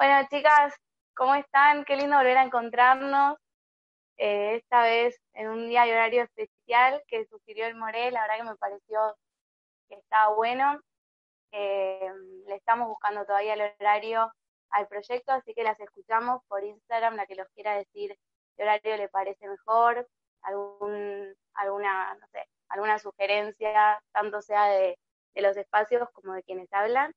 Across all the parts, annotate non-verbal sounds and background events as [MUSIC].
Bueno, chicas, ¿cómo están? Qué lindo volver a encontrarnos. Eh, esta vez en un día y horario especial que sugirió el Morel, la verdad que me pareció que estaba bueno. Eh, le estamos buscando todavía el horario al proyecto, así que las escuchamos por Instagram, la que los quiera decir qué horario le parece mejor, algún, alguna, no sé, alguna sugerencia, tanto sea de, de los espacios como de quienes hablan.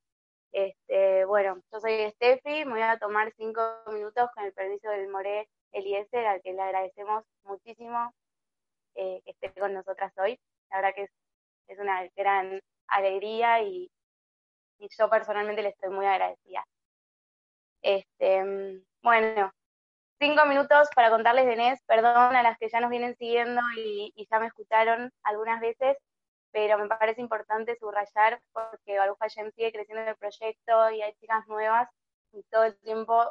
Este, bueno, yo soy Steffi, me voy a tomar cinco minutos con el permiso del More Eliezer, al que le agradecemos muchísimo eh, que esté con nosotras hoy. La verdad que es, una gran alegría y, y, yo personalmente le estoy muy agradecida. Este, bueno, cinco minutos para contarles de Nes, perdón a las que ya nos vienen siguiendo y, y ya me escucharon algunas veces pero me parece importante subrayar porque Baruch Hashem sigue creciendo en el proyecto y hay chicas nuevas y todo el tiempo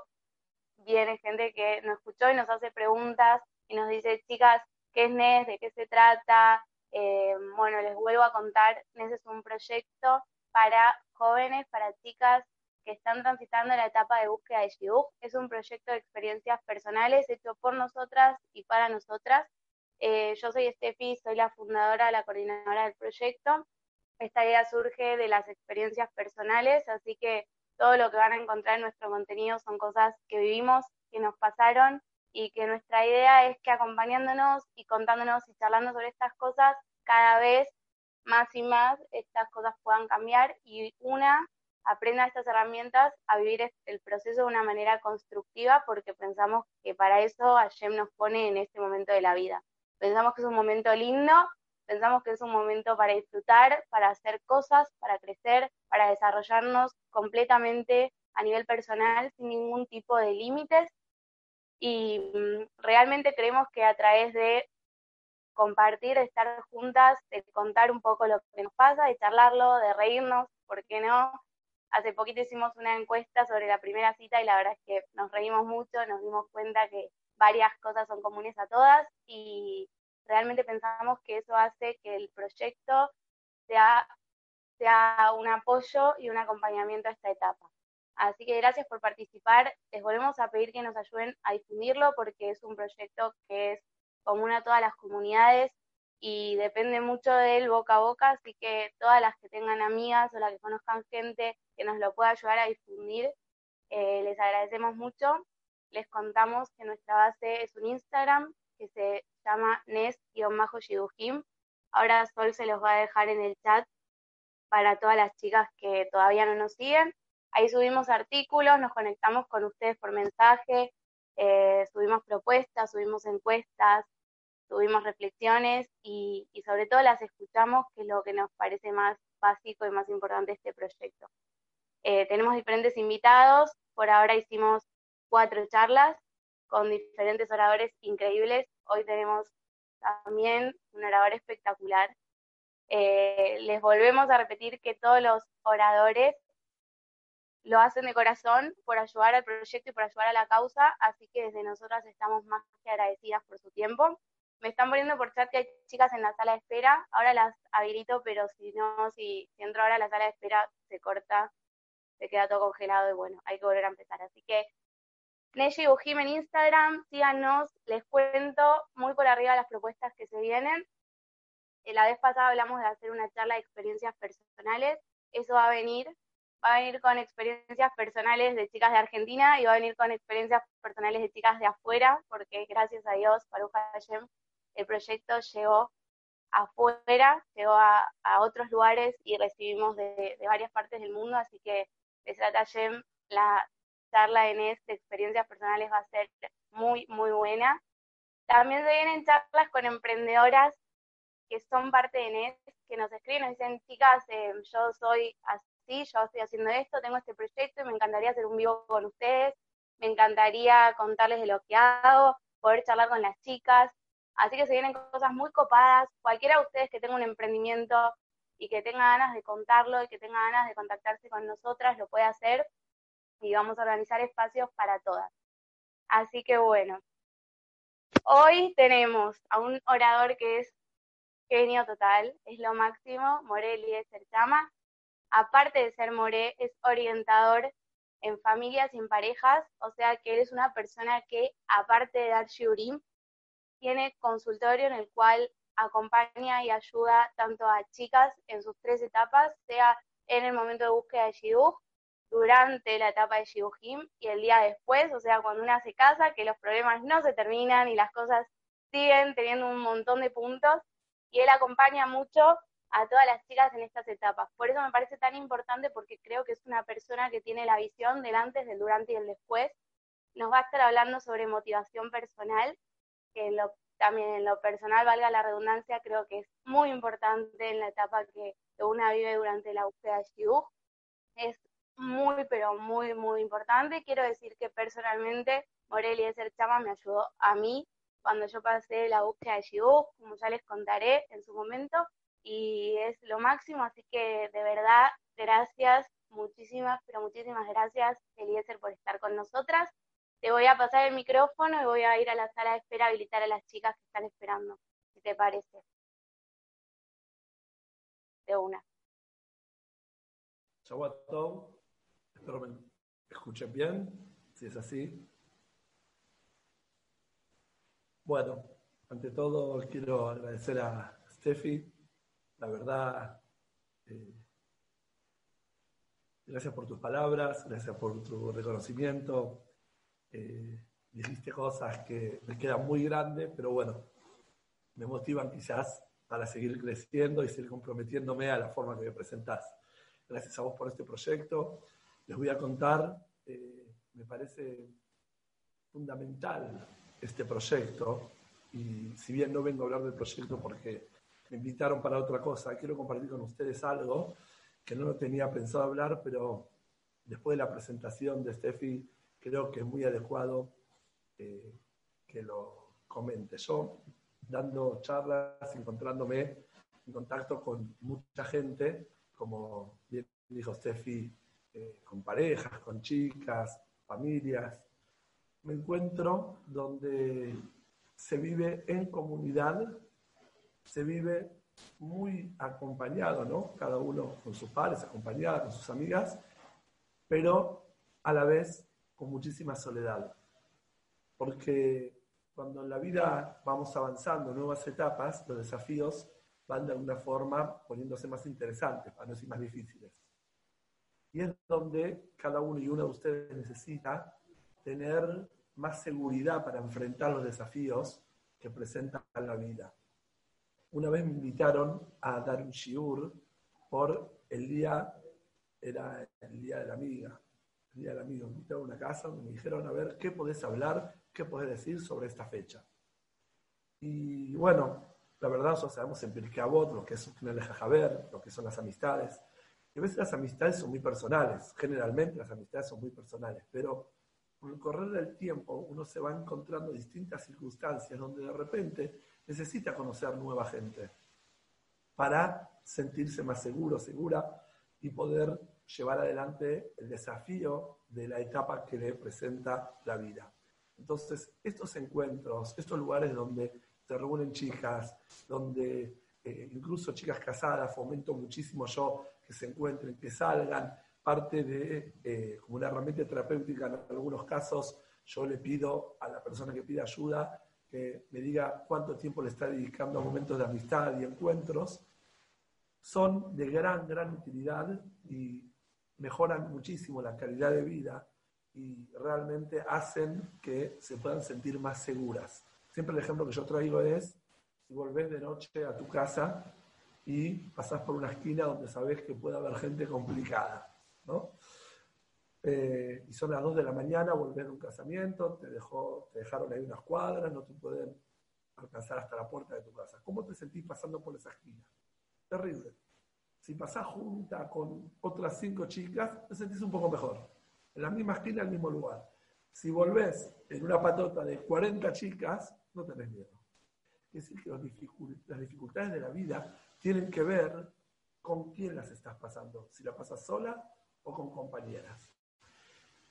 viene gente que nos escuchó y nos hace preguntas y nos dice, chicas, ¿qué es NES? ¿De qué se trata? Eh, bueno, les vuelvo a contar, NES es un proyecto para jóvenes, para chicas que están transitando la etapa de búsqueda de Shidduch. Es un proyecto de experiencias personales hecho por nosotras y para nosotras eh, yo soy Steffi, soy la fundadora, la coordinadora del proyecto. Esta idea surge de las experiencias personales, así que todo lo que van a encontrar en nuestro contenido son cosas que vivimos, que nos pasaron y que nuestra idea es que acompañándonos y contándonos y charlando sobre estas cosas, cada vez más y más estas cosas puedan cambiar y una aprenda estas herramientas a vivir el proceso de una manera constructiva porque pensamos que para eso Hashem nos pone en este momento de la vida. Pensamos que es un momento lindo, pensamos que es un momento para disfrutar, para hacer cosas, para crecer, para desarrollarnos completamente a nivel personal sin ningún tipo de límites. Y mm, realmente creemos que a través de compartir, de estar juntas, de contar un poco lo que nos pasa, de charlarlo, de reírnos, ¿por qué no? Hace poquito hicimos una encuesta sobre la primera cita y la verdad es que nos reímos mucho, nos dimos cuenta que varias cosas son comunes a todas y realmente pensamos que eso hace que el proyecto sea, sea un apoyo y un acompañamiento a esta etapa. Así que gracias por participar. Les volvemos a pedir que nos ayuden a difundirlo porque es un proyecto que es común a todas las comunidades y depende mucho del boca a boca, así que todas las que tengan amigas o las que conozcan gente que nos lo pueda ayudar a difundir, eh, les agradecemos mucho les contamos que nuestra base es un Instagram que se llama Nes-Shidujim. Ahora Sol se los va a dejar en el chat para todas las chicas que todavía no nos siguen. Ahí subimos artículos, nos conectamos con ustedes por mensaje, eh, subimos propuestas, subimos encuestas, subimos reflexiones y, y, sobre todo las escuchamos, que es lo que nos parece más básico y más importante este proyecto. Eh, tenemos diferentes invitados, por ahora hicimos cuatro charlas con diferentes oradores increíbles. Hoy tenemos también un orador espectacular. Eh, les volvemos a repetir que todos los oradores lo hacen de corazón por ayudar al proyecto y por ayudar a la causa, así que desde nosotras estamos más que agradecidas por su tiempo. Me están poniendo por chat que hay chicas en la sala de espera, ahora las habilito, pero si no, si, si entro ahora a la sala de espera, se corta, se queda todo congelado y bueno, hay que volver a empezar. Así que Neji Bujim en Instagram, síganos, les cuento muy por arriba las propuestas que se vienen. Eh, la vez pasada hablamos de hacer una charla de experiencias personales, eso va a venir, va a venir con experiencias personales de chicas de Argentina y va a venir con experiencias personales de chicas de afuera, porque gracias a Dios, Baruch Hashem, el proyecto llegó afuera, llegó a, otros lugares y recibimos de, varias partes del mundo, así que trata Hashem, la charla en este experiencias personales va a ser muy, muy buena. También se vienen charlas con emprendedoras que son parte de NES, que nos escriben y dicen, chicas, eh, yo soy así, yo estoy haciendo esto, tengo este proyecto y me encantaría hacer un vivo con ustedes, me encantaría contarles de lo que hago, poder charlar con las chicas. Así que se vienen cosas muy copadas. Cualquiera de ustedes que tenga un emprendimiento y que tenga ganas de contarlo y que tenga ganas de contactarse con nosotras, lo puede hacer y vamos a organizar espacios para todas. Así que bueno, hoy tenemos a un orador que es genio total, es lo máximo, Morelli es el chama. Aparte de ser More, es orientador en familias y en parejas, o sea que eres una persona que, aparte de dar shiurim, tiene consultorio en el cual acompaña y ayuda tanto a chicas en sus tres etapas, sea en el momento de búsqueda de shidduch, durante la etapa de shidduchim y el día después, o sea, cuando una se casa, que los problemas no se terminan y las cosas siguen teniendo un montón de puntos, y él acompaña mucho a todas las chicas en estas etapas. Por eso me parece tan importante porque creo que es una persona que tiene la visión del antes, del durante y el después. Nos va a estar hablando sobre motivación personal, que también en lo personal, valga la redundancia, creo que es muy importante en la etapa que, una vive durante la búsqueda de Shidduch. Es muy, pero muy, muy importante. Quiero decir que personalmente Morelia Ser Chama me ayudó a mí cuando yo pasé la búsqueda de Shidduch, como ya les contaré en su momento, y es lo máximo, así que de verdad, gracias, muchísimas, pero muchísimas gracias, Eliezer, por estar con nosotras. Te voy a pasar el micrófono y voy a ir a la sala de espera a habilitar a las chicas que están esperando, si te parece. De una. Chau a todos. Escuchen bien, si es así. Bueno, ante todo quiero agradecer a Steffi la verdad, eh, gracias por tus palabras, gracias por tu reconocimiento. Eh, dijiste cosas que me quedan muy grandes, pero bueno, me motivan quizás para seguir creciendo y seguir comprometiéndome a la forma que me presentás. Gracias a vos por este proyecto. Les voy a contar, eh, me parece fundamental este proyecto, y si bien no vengo a hablar del proyecto porque me invitaron para otra cosa. Quiero compartir con ustedes algo que no lo tenía pensado hablar, pero después de la presentación de Steffi, creo que es muy adecuado eh, que lo comente. Yo, dando charlas, encontrándome en contacto con mucha gente, como bien dijo Steffi, eh, con parejas, con chicas, familias, me encuentro donde se vive en comunidad se vive muy acompañado, ¿no? Cada uno con sus padres, acompañada con sus amigas, pero a la vez con muchísima soledad. Porque cuando en la vida vamos avanzando nuevas etapas, los desafíos van de alguna forma poniéndose más interesantes, para no decir más difíciles. Y es donde cada uno y uno de ustedes necesita tener más seguridad para enfrentar los desafíos que presenta la vida una vez me invitaron a dar un shiur por el día, era el día de la amiga, el día del amigo. Me invitaron a una casa donde me dijeron, a ver, ¿qué podés hablar, qué podés decir sobre esta fecha? Y bueno, la verdad, nosotros sabemos en Pirkeabot lo que es un jajaber, lo que son las amistades. A veces las amistades son muy personales, generalmente las amistades son muy personales, pero con el correr del tiempo uno se va encontrando distintas circunstancias donde de repente necesita conocer nueva gente para sentirse más seguro, segura y poder llevar adelante el desafío de la etapa que le presenta la vida. Entonces, estos encuentros, estos lugares donde se reúnen chicas, donde eh, incluso chicas casadas, fomento muchísimo yo que se encuentren, que salgan, parte de eh, como una herramienta terapéutica en algunos casos, yo le pido a la persona que pide ayuda que me diga cuánto tiempo le está dedicando a momentos de amistad y encuentros, son de gran, gran utilidad y mejoran muchísimo la calidad de vida y realmente hacen que se puedan sentir más seguras. Siempre el ejemplo que yo traigo es, si volvés de noche a tu casa y pasás por una esquina donde sabes que puede haber gente complicada, ¿no? Eh, y son las 2 de la mañana, volver de un casamiento, te, dejó, te dejaron ahí unas cuadras, no te pueden alcanzar hasta la puerta de tu casa. ¿Cómo te sentís pasando por esa esquina? Terrible. Si pasás junta con otras cinco chicas, te sentís un poco mejor. En la misma esquina, en el mismo lugar. Si volvés en una patota de 40 chicas, no tenés miedo. Es decir, que las dificultades de la vida tienen que ver con quién las estás pasando. Si la pasas sola o con compañeras.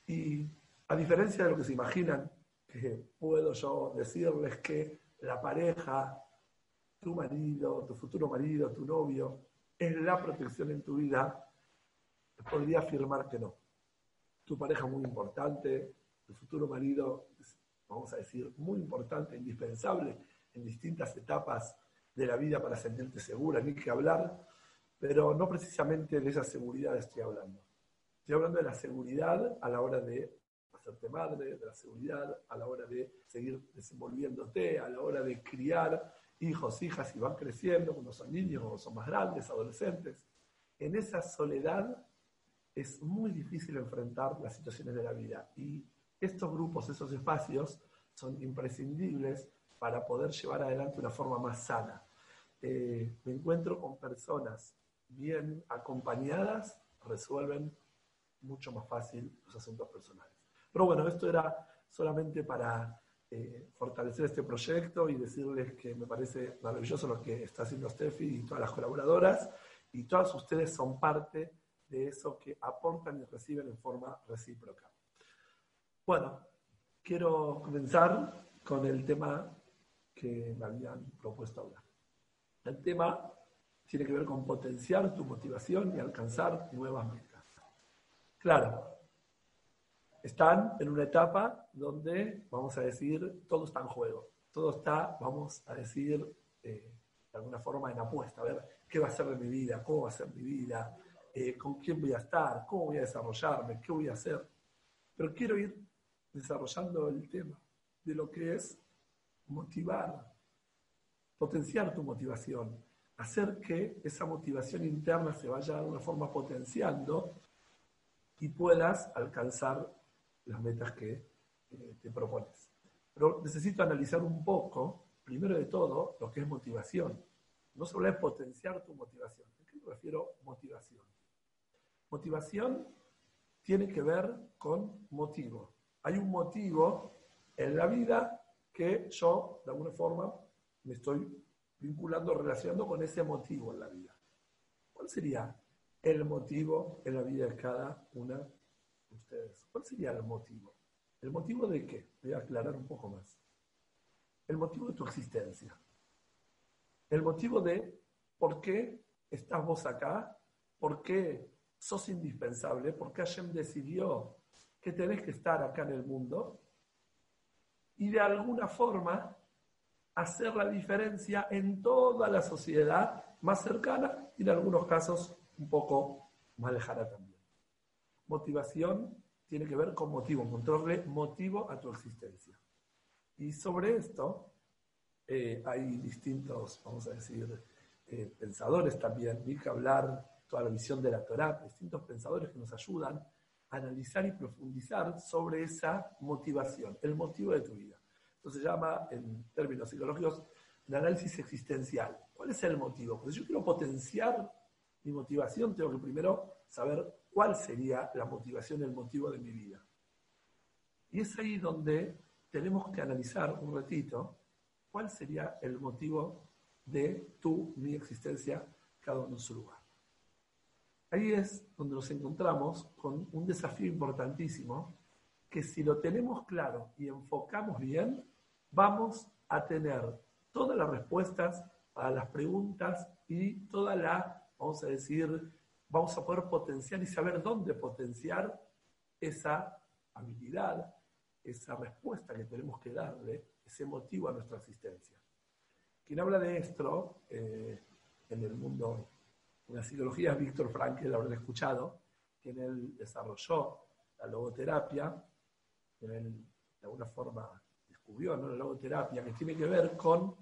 Y a diferencia de lo que se imaginan, que puedo yo decirles que la pareja, tu marido, tu futuro marido, tu novio, es la protección en tu vida, podría afirmar que no. tu pareja muy importante, tu futuro marido, vamos a decir, muy importante, indispensable en distintas etapas de la vida para sentirte segura, ni que hablar, pero no precisamente de esa seguridad estoy hablando. Estoy hablando de la seguridad a la hora de hacerte madre, de la seguridad a la hora de seguir desenvolviéndote, a la hora de criar hijos, hijas y van creciendo cuando son niños, cuando son más grandes, adolescentes. En esa soledad es muy difícil enfrentar las situaciones de la vida y estos grupos, esos espacios son imprescindibles para poder llevar adelante una forma más sana. Eh, me encuentro con personas bien acompañadas, resuelven mucho más fácil los asuntos personales. Pero bueno, esto era solamente para eh, fortalecer este proyecto y decirles que me parece maravilloso lo que está haciendo Steffi y todas las colaboradoras y todas ustedes son parte de eso que aportan y reciben en forma recíproca. Bueno, quiero comenzar con el tema que me habían propuesto hablar. El tema tiene que ver con potenciar tu motivación y alcanzar nuevas metas. Claro, están en una etapa donde, vamos a decir, todo está en juego. Todo está, vamos a decir, eh, de alguna forma en apuesta. A ver qué va a ser de mi vida, cómo va a ser mi vida, eh, con quién voy a estar, cómo voy a desarrollarme, qué voy a hacer. Pero quiero ir desarrollando el tema de lo que es motivar, potenciar tu motivación, hacer que esa motivación interna se vaya de alguna forma potenciando y puedas alcanzar las metas que eh, te propones. Pero necesito analizar un poco, primero de todo, lo que es motivación. No solo es potenciar tu motivación. ¿A qué me refiero motivación? Motivación tiene que ver con motivo. Hay un motivo en la vida que yo, de alguna forma, me estoy vinculando, relacionando con ese motivo en la vida. ¿Cuál sería el motivo en la vida de cada una ustedes. ¿Cuál sería el motivo? ¿El motivo de qué? Voy a aclarar un poco más. El motivo de tu existencia. El motivo de por qué estás vos acá, por qué sos indispensable, por qué Hashem decidió que tenés que estar acá en el mundo y de alguna forma hacer la diferencia en toda la sociedad más cercana y en algunos casos un poco más lejana también. Motivación tiene que ver con motivo, encontrarle motivo a tu existencia. Y sobre esto eh, hay distintos, vamos a decir, eh, pensadores también, ni que hablar toda la visión de la Torah, distintos pensadores que nos ayudan analizar y profundizar sobre esa motivación, el motivo de tu vida. Esto se llama, en términos psicológicos, un análisis existencial. ¿Cuál es el motivo? Porque si yo quiero potenciar mi motivación, tengo que primero saber cuál sería la motivación, el motivo de mi vida. Y es ahí donde tenemos que analizar un ratito cuál sería el motivo de tu, mi existencia, cada uno en su lugar. Ahí es donde nos encontramos con un desafío importantísimo que si lo tenemos claro y enfocamos bien, vamos a tener todas las respuestas a las preguntas y toda la, vamos a decir, vamos a poder potenciar y saber dónde potenciar esa habilidad, esa respuesta que tenemos que darle, ese motivo a nuestra existencia. Quien habla de esto eh, en el mundo de la psicología Víctor Frankl, lo habrán escuchado, quien él desarrolló la logoterapia, quien él de alguna forma descubrió la logoterapia, que tiene que ver con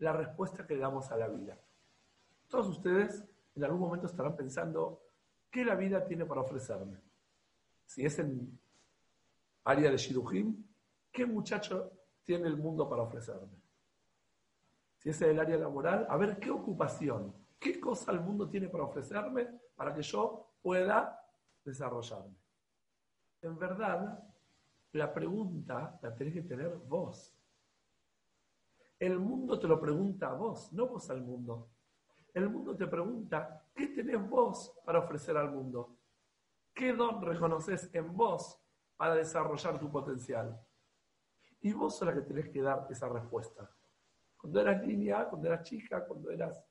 la respuesta que le damos a la vida. Todos ustedes en algún momento estarán pensando, ¿qué la vida tiene para ofrecerme? Si es en área de Shidujim, ¿qué muchacho tiene el mundo para ofrecerme? Si es en el área laboral, a ver qué ocupación, qué cosa el mundo tiene para ofrecerme para que yo pueda desarrollarme. En verdad, la pregunta la tenés que tener vos. El mundo te lo pregunta a vos, no vos al mundo. El mundo te pregunta, ¿qué tenés vos para ofrecer al mundo? ¿Qué don reconoces en vos para desarrollar tu potencial? Y vos sos la que tenés que dar esa respuesta. Cuando eras niña, cuando eras chica, cuando eras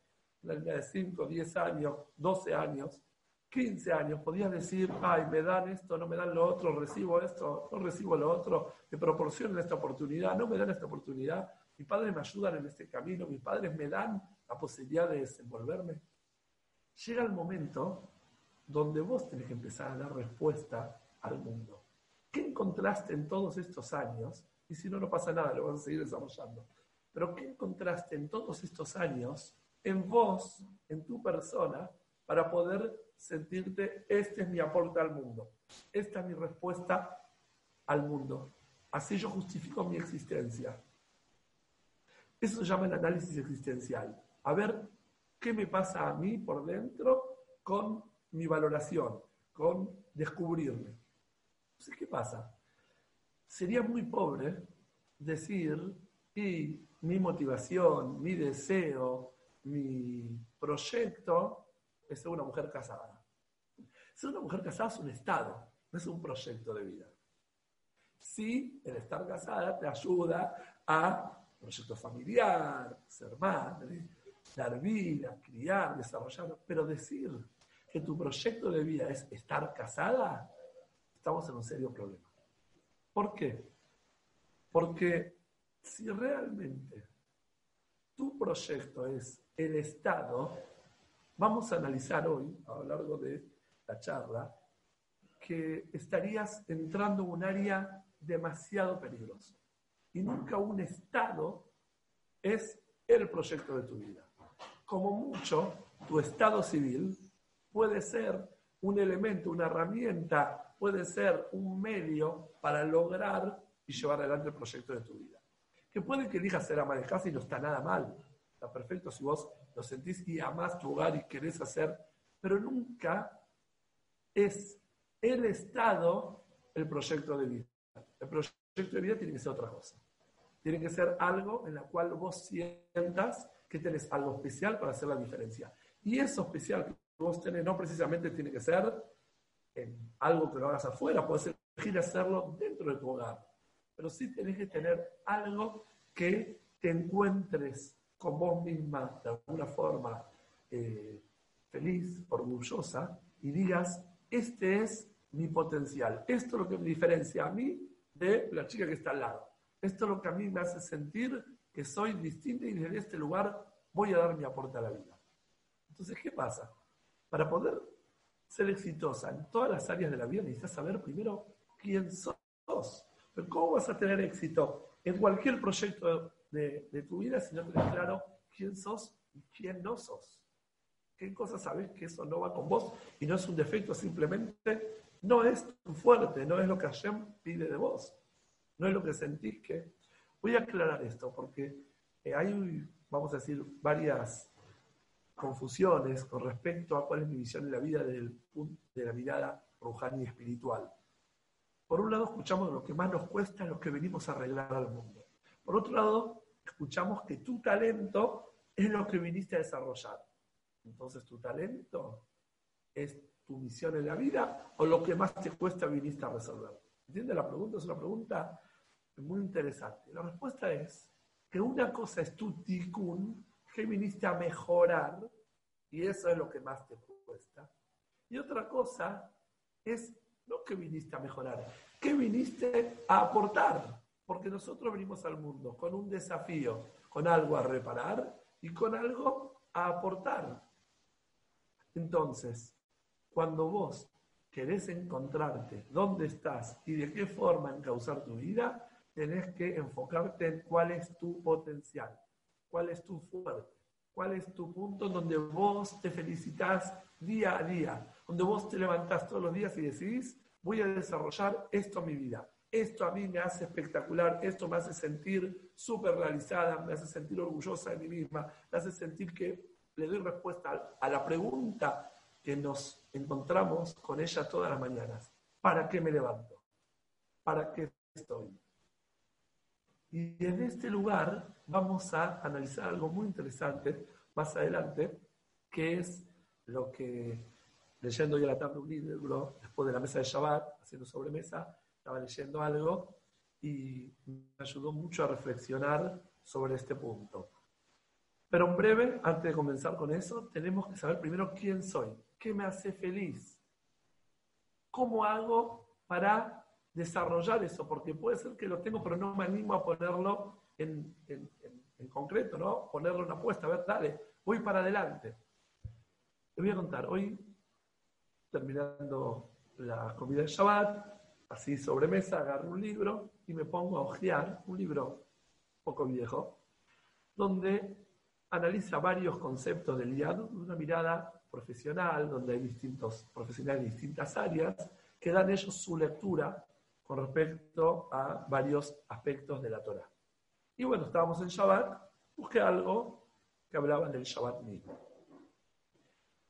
la niña de 5, 10 años, 12 años, 15 años podías decir, ay, me dan esto, no me dan lo otro, recibo esto, no recibo lo otro, me proporcionan esta oportunidad, no me dan esta oportunidad, mis padres me ayudan en este camino, mis padres me dan la posibilidad de desenvolverme. Llega el momento donde vos tenés que empezar a dar respuesta al mundo. ¿Qué encontraste en todos estos años? Y si no, no pasa nada, lo vas a seguir desarrollando. Pero ¿qué encontraste en todos estos años en vos, en tu persona, para poder sentirte, este es mi aporte al mundo, esta es mi respuesta al mundo. Así yo justifico mi existencia. Eso se llama el análisis existencial. A ver qué me pasa a mí por dentro con mi valoración, con descubrirme. Entonces, ¿qué pasa? Sería muy pobre decir, y mi motivación, mi deseo, mi proyecto es ser una mujer casada. Ser una mujer casada es un estado, no es un proyecto de vida. Sí, el estar casada te ayuda a proyecto familiar, ser madre, dar vida, criar, desarrollar, pero decir que tu proyecto de vida es estar casada, estamos en un serio problema. ¿Por qué? Porque si realmente tu proyecto es el Estado, Vamos a analizar hoy, a lo largo de la charla, que estarías entrando en un área demasiado peligroso. Y nunca un Estado es el proyecto de tu vida. Como mucho, tu estado civil puede ser un elemento, una herramienta, puede ser un medio para lograr y llevar adelante el proyecto de tu vida. Que puede que elijas ser ama de y no está nada mal. Perfecto si vos lo sentís y amás tu hogar y querés hacer, pero nunca es el Estado el proyecto de vida. El proyecto de vida tiene que ser otra cosa. Tiene que ser algo en la cual vos sientas que tenés algo especial para hacer la diferencia. Y eso especial que vos tenés no precisamente tiene que ser en algo que lo hagas afuera, puedes elegir hacerlo dentro de tu hogar. Pero sí tenés que tener algo que te encuentres con vos misma de alguna forma eh, feliz, orgullosa, y digas, este es mi potencial, esto es lo que me diferencia a mí de la chica que está al lado, esto es lo que a mí me hace sentir que soy distinta y desde este lugar voy a dar mi aporte a la vida. Entonces, ¿qué pasa? Para poder ser exitosa en todas las áreas de la vida necesitas saber primero quién sos. Pero ¿cómo vas a tener éxito en cualquier proyecto de, tu vida si no claro quién sos y quién no sos. ¿Qué cosas sabes que eso no va con vos y no es un defecto, simplemente no es tu fuerte, no es lo que Hashem pide de vos, no es lo que sentís que... Voy a aclarar esto porque eh, hay, vamos a decir, varias confusiones con respecto a cuál es mi visión en la vida del, de la mirada rujani y espiritual. Por un lado, escuchamos lo que más nos cuesta, lo que venimos a arreglar al mundo. Por otro lado, escuchamos que tu talento es lo que viniste a desarrollar. Entonces, tu talento es tu misión en la vida o lo que más te cuesta viniste a resolver. ¿Entiendes la pregunta? Es una pregunta muy interesante. La respuesta es que una cosa es tu tikkun, que viniste a mejorar, y eso es lo que más te cuesta. Y otra cosa es no que viniste a mejorar, que viniste a aportar. Porque nosotros venimos al mundo con un desafío, con algo a reparar y con algo a aportar. Entonces, cuando vos querés encontrarte dónde estás y de qué forma encauzar tu vida, tenés que enfocarte en cuál es tu potencial, cuál es tu fuerte, cuál es tu punto donde vos te felicitas día a día, donde vos te levantás todos los días y decís, voy a desarrollar esto en mi vida esto a mí me hace espectacular, esto me hace sentir súper realizada, me hace sentir orgullosa de mí misma, me hace sentir que le doy respuesta a la pregunta que nos encontramos con ella todas las mañanas. ¿Para qué me levanto? ¿Para qué estoy? Y en este lugar vamos a analizar algo muy interesante más adelante, que es lo que, leyendo ya la tabla un libro, después de la mesa de Shabbat, haciendo sobremesa, estaba leyendo algo y me ayudó mucho a reflexionar sobre este punto. Pero en breve, antes de comenzar con eso, tenemos que saber primero quién soy. ¿Qué me hace feliz? ¿Cómo hago para desarrollar eso? Porque puede ser que lo tengo, pero no me animo a ponerlo en, concreto, ¿no? Ponerle una apuesta, a ver, dale, voy para adelante. Te voy a contar, hoy, terminando la comida de Shabbat, así sobre mesa, agarro un libro y me pongo a hojear, un libro poco viejo, donde analiza varios conceptos del IAD una mirada profesional, donde hay distintos profesionales de distintas áreas, que dan ellos su lectura con respecto a varios aspectos de la Torah. Y bueno, estábamos en Shabbat, busqué algo que hablaba del Shabbat mismo.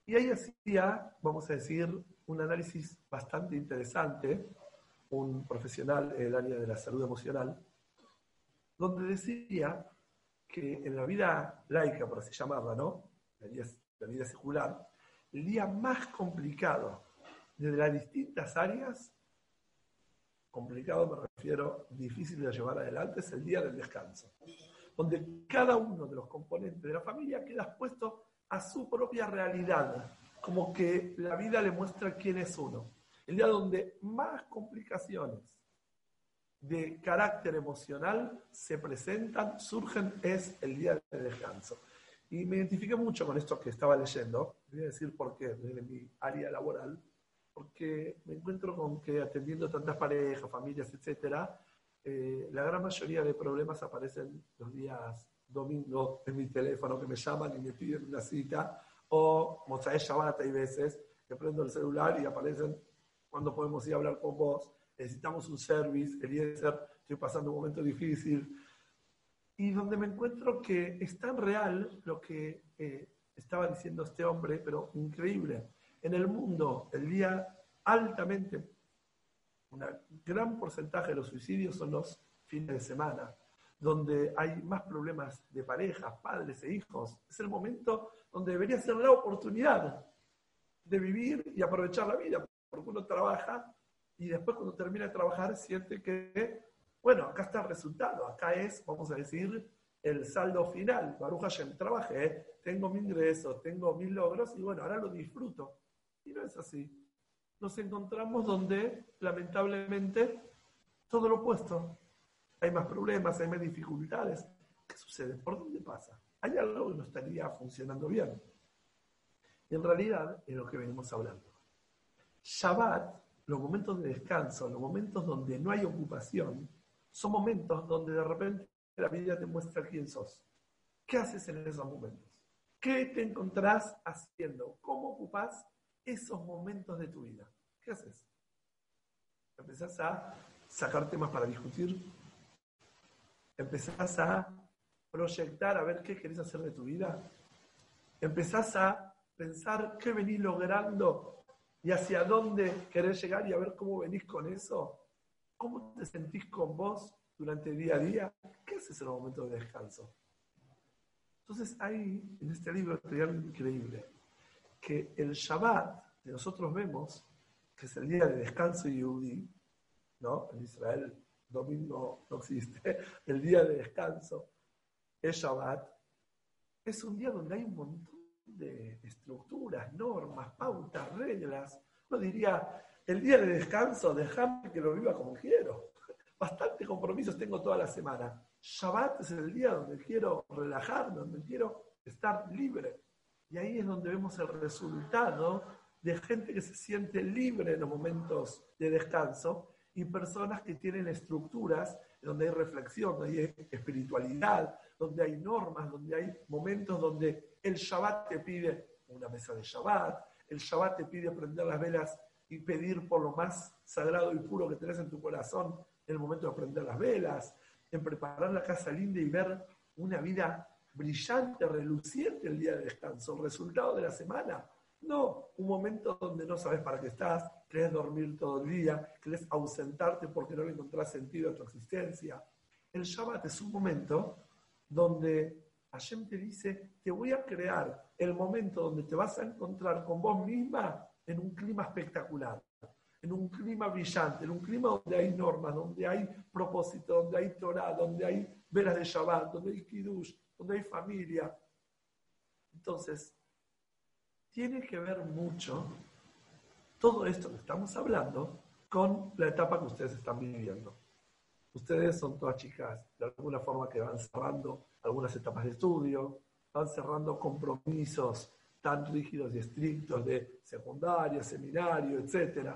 Y ahí hacía, vamos a decir, un análisis bastante interesante, un profesional en el área de la salud emocional, donde decía que en la vida laica, por así llamarla, ¿no? La vida, la vida secular, el día más complicado de las distintas áreas, complicado me refiero, difícil de llevar adelante, es el día del descanso, donde cada uno de los componentes de la familia queda expuesto a su propia realidad, como que la vida le muestra quién es uno. El día donde más complicaciones de carácter emocional se presentan, surgen, es el día de descanso. Y me identifiqué mucho con esto que estaba leyendo. Voy a decir por qué, desde mi área laboral. Porque me encuentro con que atendiendo tantas parejas, familias, etcétera, eh, la gran mayoría de problemas aparecen los días domingos en mi teléfono que me llaman y me piden una cita, o Mozae Shabbat hay veces que prendo el celular y aparecen cuando podemos ir a hablar con vos, necesitamos un service, Eliezer, estoy pasando un momento difícil, y donde me encuentro que es tan real lo que eh, estaba diciendo este hombre, pero increíble. En el mundo, el día altamente, un gran porcentaje de los suicidios son los fines de semana, donde hay más problemas de parejas, padres e hijos. Es el momento donde debería ser la oportunidad de vivir y aprovechar la vida, porque uno trabaja y después cuando termina de trabajar siente que, bueno, acá está el resultado, acá es, vamos a decir, el saldo final. Baruch Hashem, trabajé, tengo mi ingreso, tengo mis logros y bueno, ahora lo disfruto. Y no es así. Nos encontramos donde, lamentablemente, todo lo opuesto. Hay más problemas, hay más dificultades. ¿Qué sucede? ¿Por dónde pasa? Hay algo que no estaría funcionando bien. En realidad es lo que venimos hablando. Shabbat, los momentos de descanso, los momentos donde no hay ocupación, son momentos donde de repente la vida te muestra quién sos. ¿Qué haces en esos momentos? ¿Qué te encontrás haciendo? ¿Cómo ocupas esos momentos de tu vida? ¿Qué haces? ¿Empezás a sacar temas para discutir? ¿Empezás a proyectar a ver qué querés hacer de tu vida? ¿Empezás a pensar qué venís logrando y hacia dónde querés llegar y a ver cómo venís con eso. ¿Cómo te sentís con vos durante el día a día? ¿Qué haces en los momentos de descanso? Entonces hay en este libro hay algo increíble, que el Shabbat que nosotros vemos, que es el día de descanso yudí, ¿no? En Israel domingo no existe, [LAUGHS] el día de descanso, el Shabbat, es un día donde hay un montón estructuras, normas, pautas, reglas. Uno diría, el día de descanso, déjame que lo viva como quiero. [LAUGHS] Bastante compromisos tengo toda la semana. Shabbat es el día donde quiero relajarme, donde quiero estar libre. Y ahí es donde vemos el resultado de gente que se siente libre en los momentos de descanso y personas que tienen estructuras donde hay reflexión, donde hay espiritualidad, donde hay normas, donde hay momentos donde el Shabbat te pide una mesa de Shabbat, el Shabbat te pide prender las velas y pedir por lo más sagrado y puro que tenés en tu corazón en el momento de prender las velas, en preparar la casa linda y ver una vida brillante, reluciente el día de descanso, el resultado de la semana. No, un momento donde no sabes para qué estás, querés dormir todo el día, querés ausentarte porque no le encontrás sentido a tu existencia. El Shabbat es un momento donde Hashem te dice, te voy a crear el momento donde te vas a encontrar con vos misma en un clima espectacular, en un clima brillante, en un clima donde hay normas, donde hay propósito, donde hay Torah, donde hay velas de Shabbat, donde hay Kiddush, donde hay familia. Entonces, tiene que ver mucho todo esto que estamos hablando con la etapa que ustedes están viviendo. Ustedes son todas chicas, de alguna forma, que van cerrando algunas etapas de estudio, van cerrando compromisos tan rígidos y estrictos de secundaria, seminario, etc.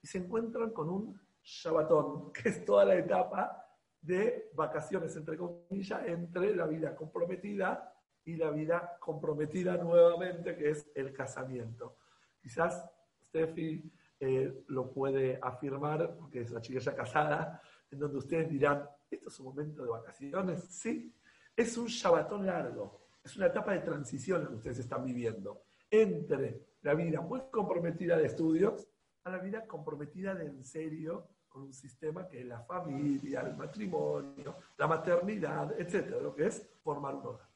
Y se encuentran con un Shabbatón, [LAUGHS] que es toda la etapa de vacaciones, entre comillas, entre la vida comprometida y la vida comprometida nuevamente, que es el casamiento. Quizás Steffi eh, lo puede afirmar, porque es una chica ya casada, en donde ustedes dirán, ¿esto es un momento de vacaciones? Sí, es un Shabbatón largo, es una etapa de transición que ustedes están viviendo entre la vida muy comprometida de estudios a la vida comprometida de en serio con un sistema que es la familia, el matrimonio, la maternidad, etcétera, lo que es formar un hogar.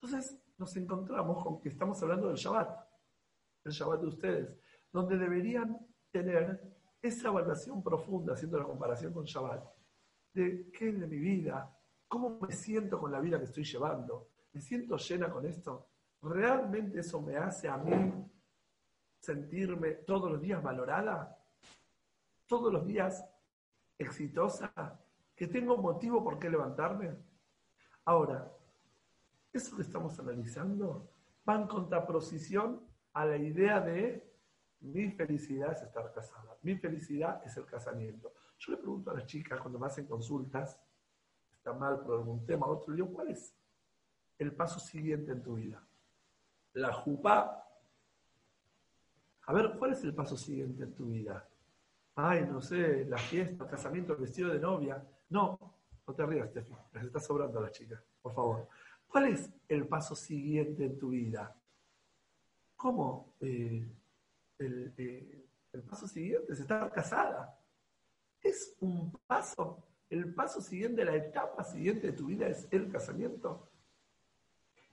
Entonces nos encontramos con que estamos hablando del Shabbat, el Shabbat de ustedes, donde deberían tener esa evaluación profunda, haciendo la comparación con Shabbat, de qué es de mi vida, cómo me siento con la vida que estoy llevando, me siento llena con esto, realmente eso me hace a mí sentirme todos los días valorada, todos los días exitosa, que tengo motivo por qué levantarme. Ahora, eso que estamos analizando va en contraposición a la idea de mi felicidad es estar casada, mi felicidad es el casamiento. Yo le pregunto a las chicas cuando me hacen consultas, está mal por algún tema, otro, le ¿cuál es el paso siguiente en tu vida? La jupá. A ver, ¿cuál es el paso siguiente en tu vida? Ay, no sé, la fiesta, el casamiento, el vestido de novia. No, no te rías, Steffi, les está sobrando a las chicas, por favor. ¿Cuál es el paso siguiente en tu vida? ¿Cómo? Eh, el, paso siguiente es estar casada. Es un paso. El paso siguiente, la etapa siguiente de tu vida es el casamiento.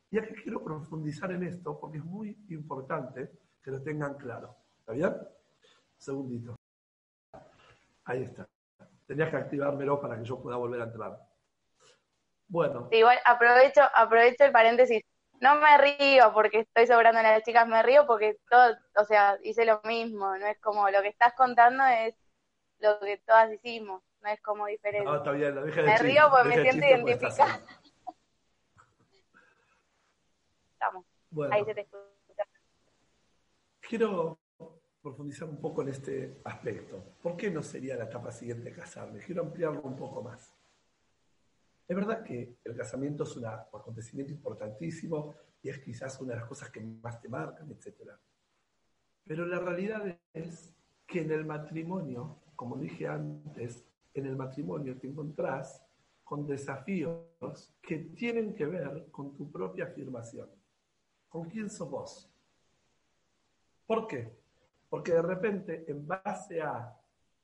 Y aquí quiero profundizar en esto porque es muy importante que lo tengan claro. ¿Está bien? segundito. Ahí está. Tenías que activármelo para que yo pueda volver a entrar. Bueno. Igual aprovecho, aprovecho el paréntesis no me río porque estoy sobrando a las chicas, me río porque todo, o sea, hice lo mismo, no es como lo que estás contando es lo que todas hicimos, no es como diferente. No, está bien, lo dije Me río porque me siento identificada. Estamos. Bueno, Ahí se te escucha. Quiero profundizar un poco en este aspecto. ¿Por qué no sería la etapa siguiente casarme? Quiero ampliarlo un poco más. Es verdad que el casamiento es un acontecimiento importantísimo y es quizás una de las cosas que más te marcan, etc. Pero la realidad es que en el matrimonio, como dije antes, en el matrimonio te encontrás con desafíos que tienen que ver con tu propia afirmación. ¿Con quién sos vos? ¿Por qué? Porque de repente, en base a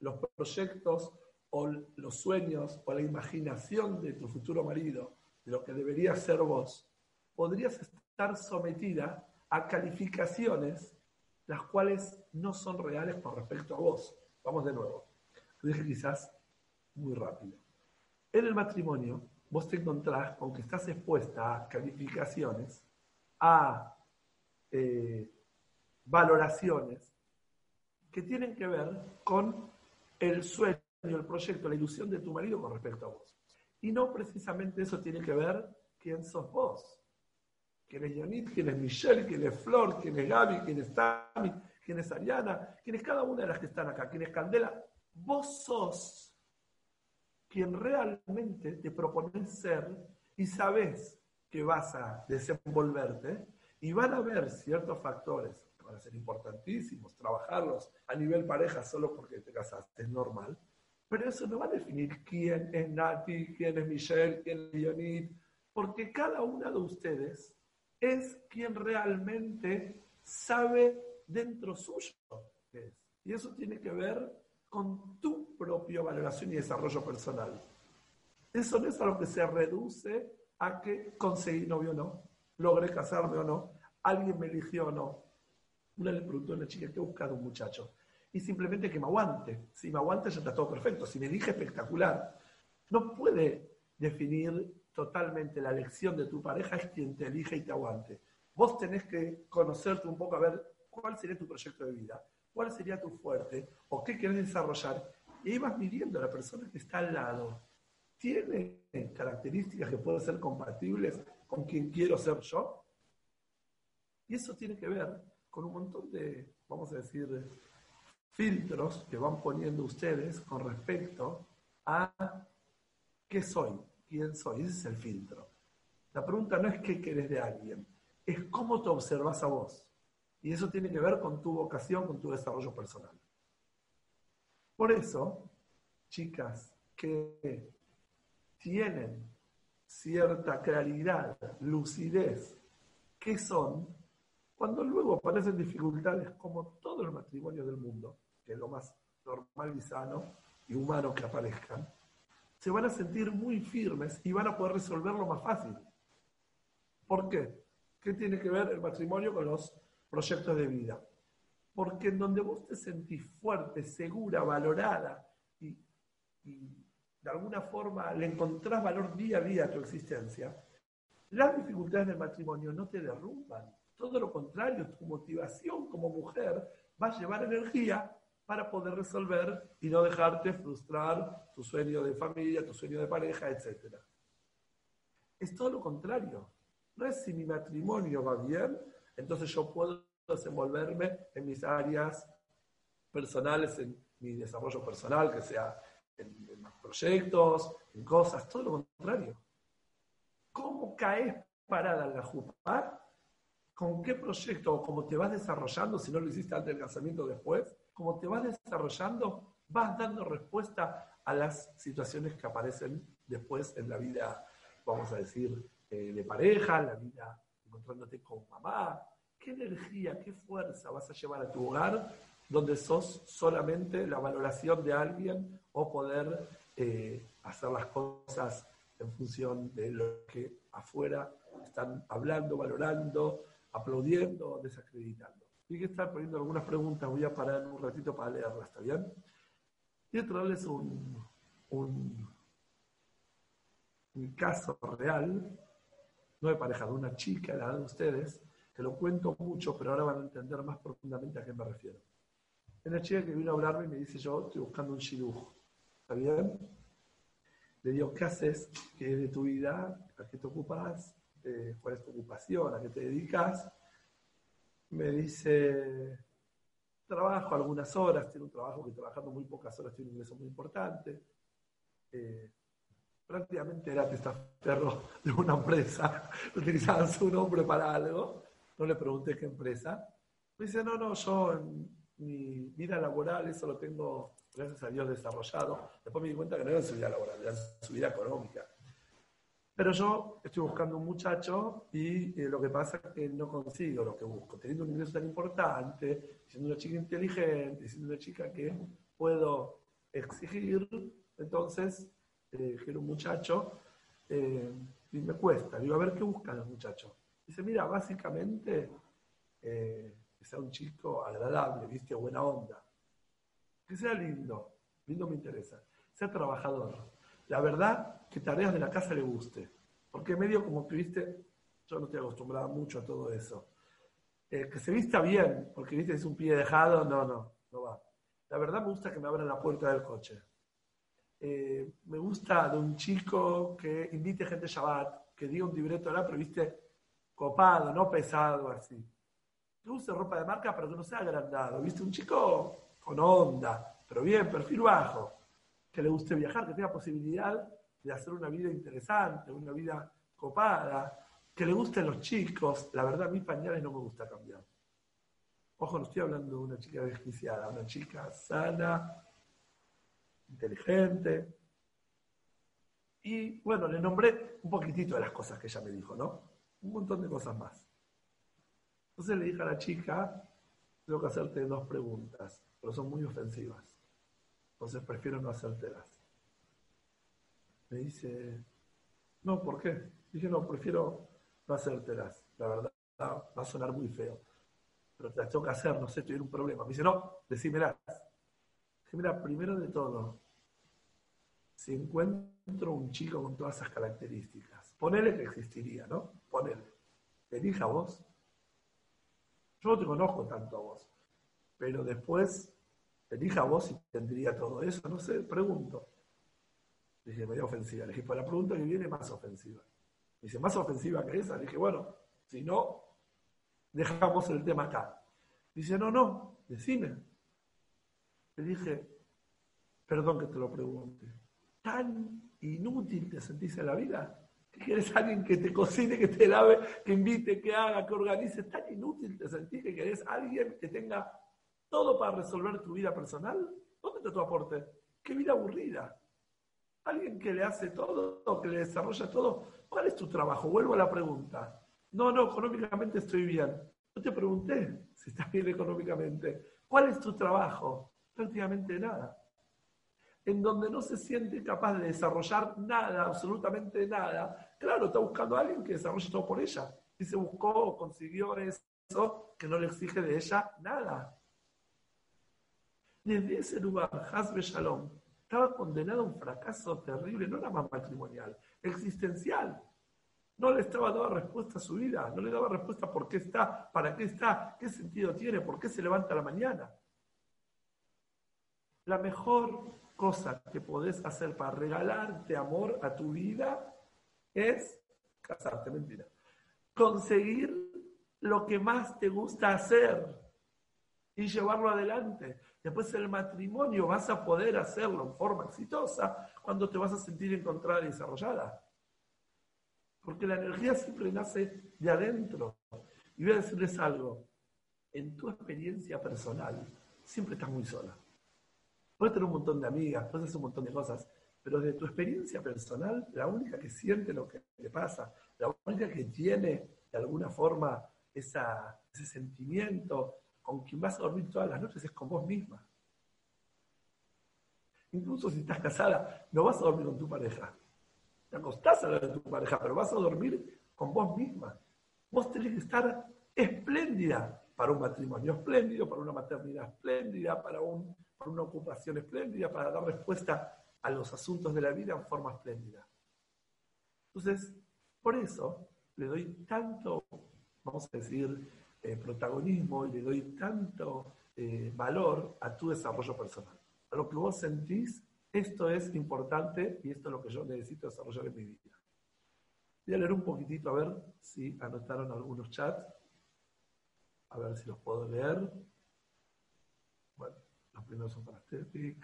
los proyectos o los sueños o la imaginación de tu futuro marido, de lo que debería ser vos, podrías estar sometida a calificaciones las cuales no son reales con respecto a vos. Vamos de nuevo. Lo dije quizás muy rápido. En el matrimonio, vos te encontrás con que estás expuesta a calificaciones, a eh, valoraciones que tienen que ver con el sueño el proyecto, la ilusión de tu marido con respecto a vos. Y no precisamente eso tiene que ver quién sos vos. Quién es Yonit, quién es Michelle, quién es Flor, quién es Gaby, quién es Tami, quién es Ariana, quién es cada una de las que están acá, quién es Candela. Vos sos quien realmente te propones ser y sabes que vas a desenvolverte y van a haber ciertos factores que van a ser importantísimos, trabajarlos a nivel pareja solo porque te casaste, es normal, pero eso no va a definir quién es Nati, quién es Michelle, quién es Leonid, porque cada una de ustedes es quien realmente sabe dentro suyo es. Y eso tiene que ver con tu propia valoración y desarrollo personal. Eso no es a lo que se reduce a que conseguí novio o no, logré casarme o no, alguien me eligió o no. Una le preguntó a una chica, ¿qué ha buscado un muchacho? Y simplemente que me aguante. Si me aguante ya está todo perfecto. Si me elige, espectacular. No puede definir totalmente la elección de tu pareja es quien te elige y te aguante. vos tenés que conocerte un poco a ver cuál sería tu proyecto de vida, cuál sería tu fuerte o qué querés desarrollar. Y ahí vas midiendo a la persona que está al lado. ¿Tiene características que pueden ser compatibles con quien quiero ser yo? Y eso tiene que ver con un montón de, vamos a decir, filtros que van poniendo ustedes con respecto a qué soy, quién soy. Ese es el filtro. La pregunta no es qué querés de alguien, es cómo te observas a vos. Y eso tiene que ver con tu vocación, con tu desarrollo personal. Por eso, chicas que tienen cierta claridad, lucidez, ¿qué son? Cuando luego aparecen dificultades como todo el matrimonio del mundo, que es lo más normal y sano y humano que aparezcan, se van a sentir muy firmes y van a poder resolverlo más fácil. ¿Por qué? ¿Qué tiene que ver el matrimonio con los proyectos de vida? Porque en donde vos te sentís fuerte, segura, valorada y, de alguna forma le encontrás valor día a día a tu existencia, las dificultades del matrimonio no te derrumban. Todo lo contrario, tu motivación como mujer va a llevar energía para poder resolver y no dejarte frustrar tu sueño de familia, tu sueño de pareja, etc. Es todo lo contrario. No es si mi matrimonio va bien, entonces yo puedo desenvolverme en mis áreas personales, en mi desarrollo personal, que sea en, proyectos, en cosas, todo lo contrario. ¿Cómo caes parada en la JUPAR? ¿Con qué proyecto o cómo te vas desarrollando, si no lo hiciste antes del casamiento después? ¿Cómo te vas desarrollando? Vas dando respuesta a las situaciones que aparecen después en la vida, vamos a decir, eh, de pareja, la vida encontrándote con mamá. ¿Qué energía, qué fuerza vas a llevar a tu hogar donde sos solamente la valoración de alguien o poder eh, hacer las cosas en función de lo que afuera están hablando, valorando, aplaudiendo, desacreditando? Y que estar poniendo algunas preguntas, voy a parar un ratito para leerlas, ¿está bien? Y traerles un, un, caso real no de pareja, de una chica, la de ustedes, que lo cuento mucho, pero ahora van a entender más profundamente a qué me refiero. Una chica que vino a hablarme y me dice, yo estoy buscando un shiluj. ¿Está bien? Le digo, ¿qué haces? ¿Qué es de tu vida? ¿A qué te ocupas? Eh, ¿Cuál es tu ocupación? ¿A qué te dedicas? Me dice, trabajo algunas horas, tiene un trabajo que trabajando muy pocas horas tiene un ingreso muy importante. Eh, prácticamente era testaferro de una empresa, [LAUGHS] utilizaban su nombre para algo, no le pregunté qué empresa. Me dice, no, no, yo en mi vida laboral eso lo tengo, gracias a Dios, desarrollado. Después me di cuenta que no era su vida laboral, era su vida económica. Pero yo estoy buscando un muchacho y eh, lo que pasa es que no consigo lo que busco. Teniendo un ingreso tan importante, siendo una chica inteligente, siendo una chica que puedo exigir, entonces eh, que era un muchacho, eh, y me cuesta. Digo, a ver qué buscan los muchachos. Dice, mira, básicamente que sea un chico agradable, viste, buena onda. Que sea lindo, lindo me interesa. Sea trabajador. La verdad, que tareas de la casa le guste. Porque medio como que, viste, yo no estoy acostumbrada mucho a todo eso. que se vista bien, porque viste, es un pie dejado, no, no, no va. La verdad me gusta que me abran la puerta del coche. Eh, me gusta de un chico que invite gente a Shabbat, que diga un libreto ahora, pero viste, copado, no pesado así. Que use ropa de marca, pero que no sea agrandado. Viste, un chico con onda, pero bien, perfil bajo. Que le guste viajar, que tenga posibilidad de hacer una vida interesante, una vida copada. Que le gusten los chicos. La verdad, a mí pañales no me gusta cambiar. Ojo, no estoy hablando de una chica desquiciada, una chica sana, inteligente. Y bueno, le nombré un poquitito de las cosas que ella me dijo, ¿no? Un montón de cosas más. Entonces le dije a la chica, tengo que hacerte dos preguntas, pero son muy ofensivas. Entonces prefiero no hacértelas. Me dice, no, ¿por qué? Dije, no, prefiero no hacértelas. La verdad, va a sonar muy feo. Pero te las tengo que hacer, no sé, estoy en un problema. Me dice, no, decímelas. Dije, mira, primero de todo, si encuentro un chico con todas esas características, ponele que existiría, ¿no? Ponele. Elija vos. Yo no te conozco tanto a vos, pero después elija a vos y tendría todo eso, no sé, pregunto. Le dije, medio ofensiva. Le dije, para la pregunta que viene, más ofensiva. Me dice, ¿más ofensiva que esa? Le dije, bueno, si no, dejamos el tema acá. Dice, no, no, decime. Le dije, perdón que te lo pregunte, ¿tan inútil te sentís en la vida? ¿Que querés alguien que te cocine, que te lave, que invite, que haga, que organice? ¿Tan inútil te sentís que querés alguien que tenga todo para resolver tu vida personal? ¿Dónde está tu aporte? ¡Qué vida aburrida! Alguien que le hace todo, que le desarrolla todo. ¿Cuál es tu trabajo? Vuelvo a la pregunta. No, no, económicamente estoy bien. No te pregunté si estás bien económicamente. ¿Cuál es tu trabajo? Prácticamente nada. En donde no se siente capaz de desarrollar nada, absolutamente nada. Claro, está buscando a alguien que desarrolle todo por ella. Y se buscó consiguió eso que no le exige de ella nada. Desde ese lugar, Hasbe Shalom, estaba condenado a un fracaso terrible, no era más matrimonial, existencial. No le estaba dando respuesta a su vida, no le daba respuesta por qué está, para qué está, qué sentido tiene, por qué se levanta a la mañana. La mejor cosa que podés hacer para regalarte amor a tu vida es casarte, mentira. Conseguir lo que más te gusta hacer y llevarlo adelante. Después el matrimonio vas a poder hacerlo en forma exitosa cuando te vas a sentir encontrada y desarrollada. Porque la energía siempre nace de adentro. Y voy a decirles algo. En tu experiencia personal, siempre estás muy sola. Puedes tener un montón de amigas, puedes hacer un montón de cosas, pero de tu experiencia personal, la única que siente lo que le pasa, la única que tiene de alguna forma ese sentimiento, con quien vas a dormir todas las noches es con vos misma. Incluso si estás casada, no vas a dormir con tu pareja. Te acostás a la de tu pareja, pero vas a dormir con vos misma. Vos tenés que estar espléndida para un matrimonio espléndido, para una maternidad espléndida, para, para una ocupación espléndida, para dar respuesta a los asuntos de la vida en forma espléndida. Entonces, por eso le doy tanto, vamos a decir, eh, protagonismo y le doy tanto eh, valor a tu desarrollo personal. A lo que vos sentís, esto es importante y esto es lo que yo necesito desarrollar en mi vida. Voy a leer un poquitito a ver si anotaron algunos chats. A ver si los puedo leer. Bueno, los primeros son para Steffi.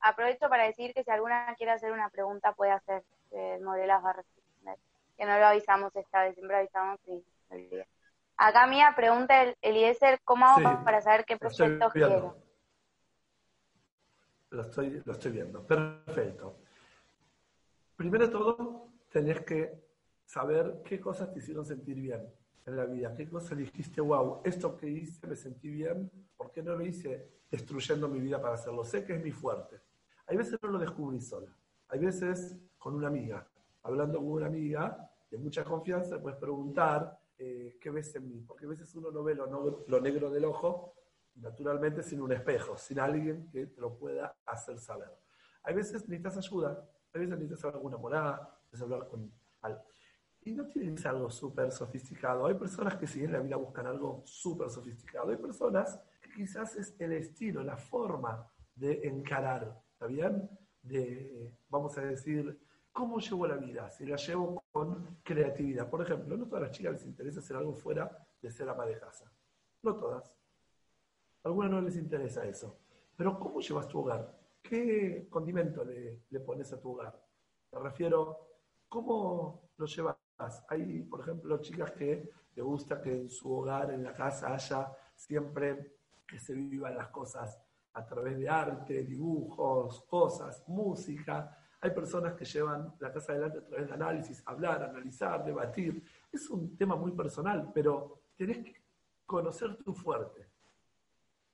Aprovecho para decir que si alguna quiere hacer una pregunta puede hacer. Eh, responder que no lo avisamos esta vez, siempre avisamos y Acá Mía pregunta el Eliezer, ¿cómo hago para saber qué proyectos quiero? Lo estoy, lo estoy viendo. Perfecto. Primero de todo, tenés que saber qué cosas te hicieron sentir bien en la vida, qué cosas dijiste, wow, esto que hice me sentí bien, ¿por qué no lo hice destruyendo mi vida para hacerlo? Sé que es mi fuerte. Hay veces no lo descubrí sola, hay veces con una amiga, hablando con una amiga de mucha confianza, puedes preguntar eh, qué ves en mí, porque a veces uno no ve lo, negro del ojo, naturalmente sin un espejo, sin alguien que te lo pueda hacer saber. Hay veces necesitas ayuda, hay veces necesitas hablar con una morada, necesitas hablar con algo. Y no tiene que ser algo súper sofisticado. Hay personas que si en la vida buscan algo súper sofisticado. Hay personas que quizás es el estilo, la forma de encarar, ¿está bien? De, vamos a decir, ¿Cómo llevo la vida? Si la llevo con creatividad. Por ejemplo, no todas las chicas les interesa hacer algo fuera de ser ama de casa. No todas. Algunas no les interesa eso. Pero ¿cómo llevas tu hogar? ¿Qué condimento le, pones a tu hogar? Me refiero, ¿cómo lo llevas? Hay, por ejemplo, chicas que les gusta que en su hogar, en la casa, haya siempre que se vivan las cosas a través de arte, dibujos, cosas, música. Hay personas que llevan la casa adelante a través de análisis, hablar, analizar, debatir. Es un tema muy personal, pero tenés que conocer tu fuerte.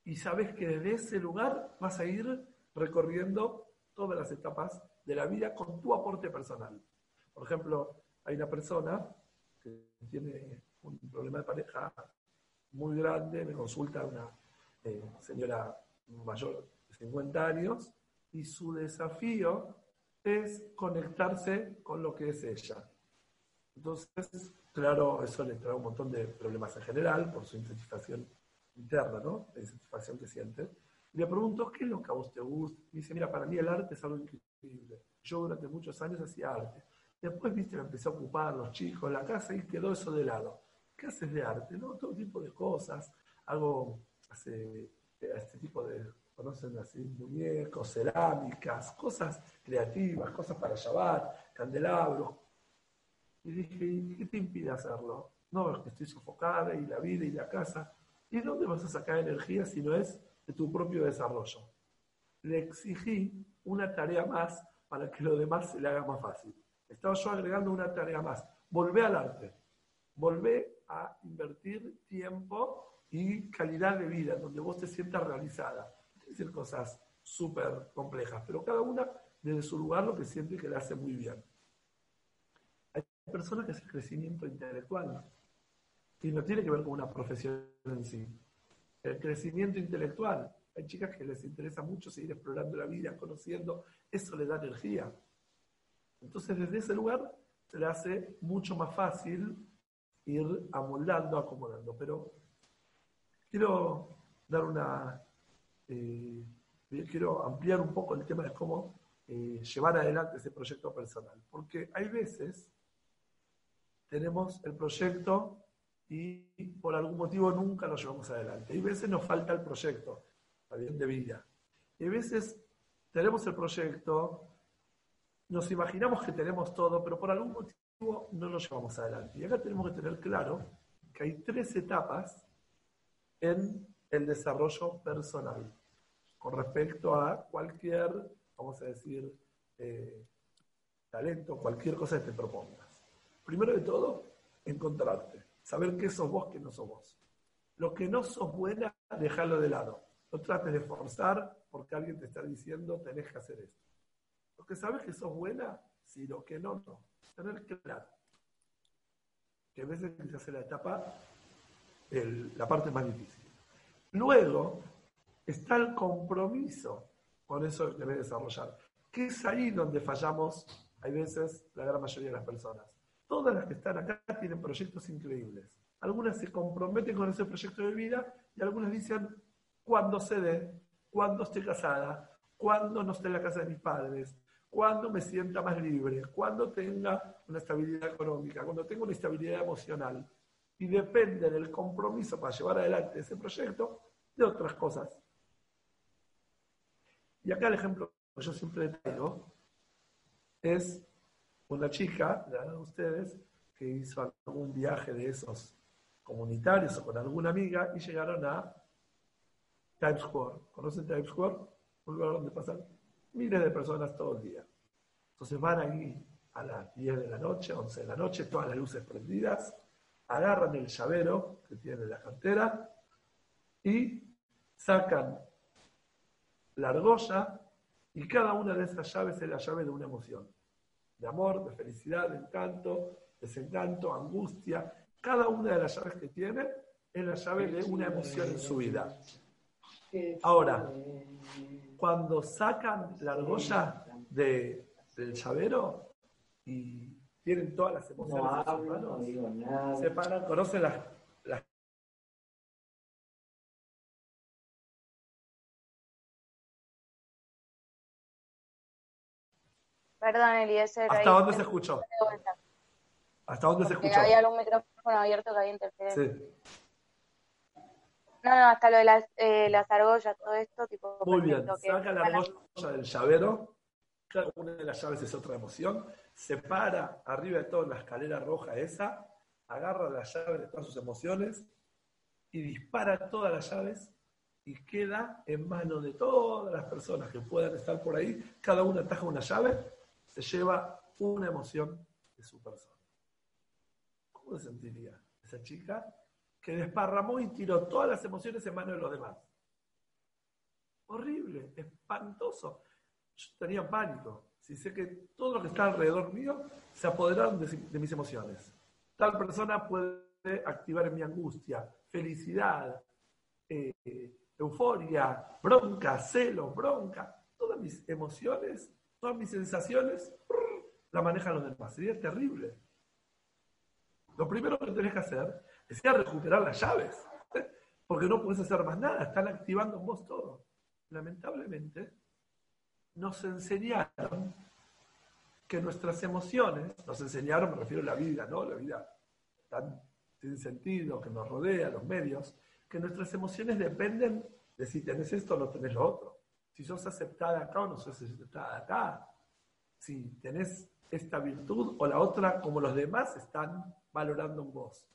Y sabes que desde ese lugar vas a ir recorriendo todas las etapas de la vida con tu aporte personal. Por ejemplo, hay una persona que tiene un problema de pareja muy grande, me consulta una eh, señora mayor de 50 años, y su desafío es conectarse con lo que es ella. Entonces, claro, eso le trae un montón de problemas en general por su insatisfacción interna, ¿no? La insatisfacción que siente. Y le pregunto, ¿qué es lo que a vos te gusta? Y dice, mira, para mí el arte es algo increíble. Yo durante muchos años hacía arte. Después, viste, me empecé a ocupar los chicos, la casa y quedó eso de lado. ¿Qué haces de arte? ¿No? Todo tipo de cosas. Hago hace, este tipo de, conocen así, muñecos, cerámicas, cosas creativas, cosas para llevar, candelabros. Y dije, ¿qué te impide hacerlo? No, es que estoy sofocada y la vida y la casa. ¿Y dónde vas a sacar energía si no es de tu propio desarrollo? Le exigí una tarea más para que lo demás se le haga más fácil. Estaba yo agregando una tarea más. Volvé al arte. Volvé a invertir tiempo y calidad de vida, donde vos te sientas realizada. Decir cosas súper complejas, pero cada una desde su lugar lo que siente que le hace muy bien. Hay personas que hacen crecimiento intelectual y no tiene que ver con una profesión en sí. El crecimiento intelectual. Hay chicas que les interesa mucho seguir explorando la vida, conociendo, eso le da energía. Entonces, desde ese lugar se le hace mucho más fácil ir amoldando, acomodando. Pero quiero dar una. Eh, quiero ampliar un poco el tema de cómo eh, llevar adelante ese proyecto personal. Porque hay veces tenemos el proyecto y por algún motivo nunca lo llevamos adelante. Hay veces nos falta el proyecto, también de vida. Y hay veces tenemos el proyecto, nos imaginamos que tenemos todo, pero por algún motivo no lo llevamos adelante. Y acá tenemos que tener claro que hay tres etapas en el desarrollo personal con respecto a cualquier, vamos a decir, eh, talento, cualquier cosa que te propongas. Primero de todo, encontrarte, saber qué sos vos, qué no sos vos. Lo que no sos buena, déjalo de lado. No trates de forzar porque alguien te está diciendo tenés que hacer esto. Lo que sabes que sos buena, sí, lo que no, no. Tener claro. Que a veces se hace la etapa, la parte más difícil. Luego está el compromiso con eso que debes desarrollar. Que es ahí donde fallamos, hay veces, la gran mayoría de las personas. Todas las que están acá tienen proyectos increíbles. Algunas se comprometen con ese proyecto de vida y algunas dicen, cuando se dé, cuando esté casada, cuando no esté en la casa de mis padres, cuando me sienta más libre, cuando tenga una estabilidad económica, cuando tenga una estabilidad emocional. Y depende del compromiso para llevar adelante ese proyecto de otras cosas. Y acá el ejemplo que yo siempre traigo es una chica, de ustedes, que hizo algún viaje de esos comunitarios o con alguna amiga y llegaron a Times Square. ¿Conocen Times Square? Un lugar donde pasan miles de personas todo el día. Entonces van ahí a las 10 de la noche, 11 de la noche, todas las luces prendidas, agarran el llavero que tiene la cantera y sacan la argolla y cada una de esas llaves es la llave de una emoción. De amor, de felicidad, de encanto, desencanto, angustia. Cada una de las llaves que tiene es la llave de una emoción en su vida. Ahora, cuando sacan la argolla de, del llavero y tienen todas las emociones no se paran, conocen las, las Perdón, Eliezer. ¿Hasta dónde se escuchó? ¿Hasta dónde se escuchó? Había algún micrófono abierto que había interferencia. Sí. No, no, hasta lo de las, eh, las argollas, todo esto, tipo. Muy bien, saca la argolla del llavero, cada una de las llaves es otra emoción, se para arriba de todo la escalera roja esa, agarra la llave de todas sus emociones y dispara todas las llaves y queda en manos de todas las personas que puedan estar por ahí, cada una ataja una llave, se lleva una emoción de su persona. ¿Cómo se sentiría esa chica que desparramó y tiró todas las emociones en manos de los demás. Horrible, espantoso. Yo tenía pánico. Si sé que todo lo que está alrededor mío se apoderaron de, mis emociones. Tal persona puede activar mi angustia, felicidad, eh, euforia, bronca, celo, bronca. Todas mis emociones, todas mis sensaciones, la manejan los demás. Sería terrible. Lo primero que tenés que hacer es ir a recuperar las llaves, porque no puedes hacer más nada, están activando en vos todo. Lamentablemente, nos enseñaron que nuestras emociones, nos enseñaron, me refiero a la vida, ¿no? La vida tan sin sentido que nos rodea, los medios, que nuestras emociones dependen de si tenés esto o no tenés lo otro. Si sos aceptada acá o no sos aceptada acá. Si tenés esta virtud o la otra como los demás están valorando en vos.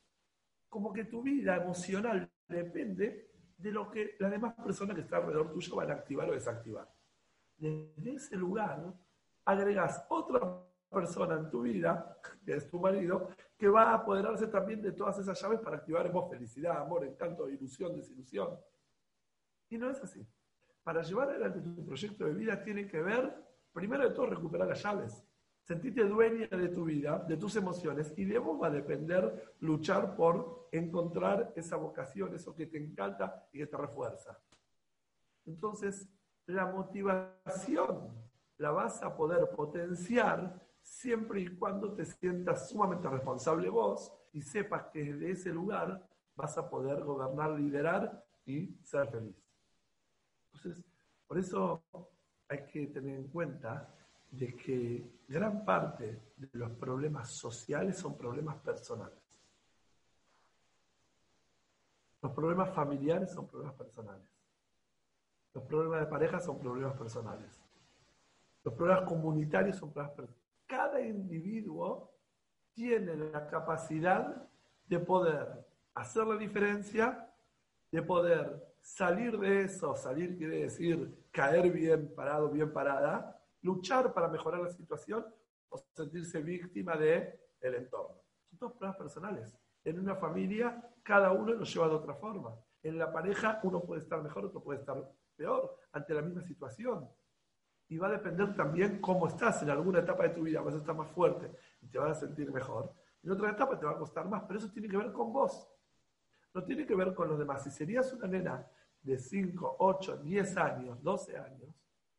Como que tu vida emocional depende de lo que las demás personas que están alrededor tuyo van a activar o desactivar. Desde ese lugar agregas otra persona en tu vida, que es tu marido, que va a apoderarse también de todas esas llaves para activar en vos felicidad, amor, encanto, ilusión, desilusión. Y no es así. Para llevar adelante tu proyecto de vida tiene que ver, primero de todo, recuperar las llaves. Sentirte dueña de tu vida, de tus emociones, y de vos va a depender luchar por encontrar esa vocación, eso que te encanta y que te refuerza. Entonces, la motivación la vas a poder potenciar siempre y cuando te sientas sumamente responsable vos y sepas que desde ese lugar vas a poder gobernar, liderar y ser feliz. Entonces, por eso hay que tener en cuenta de que gran parte de los problemas sociales son problemas personales. Los problemas familiares son problemas personales. Los problemas de pareja son problemas personales. Los problemas comunitarios son problemas personales cada individuo tiene la capacidad de poder hacer la diferencia, de poder salir de eso, salir quiere decir caer bien parado, bien parada, luchar para mejorar la situación o sentirse víctima del el entorno. Son todos problemas personales. En una familia, cada uno lo lleva de otra forma. En la pareja, uno puede estar mejor, otro puede estar peor ante la misma situación y va a depender también cómo estás. En alguna etapa de tu vida vas a estar más fuerte y te vas a sentir mejor. En otra etapa te va a costar más, pero eso tiene que ver con vos. No tiene que ver con los demás. Si serías una nena de 5, 8, 10 años, 12 años,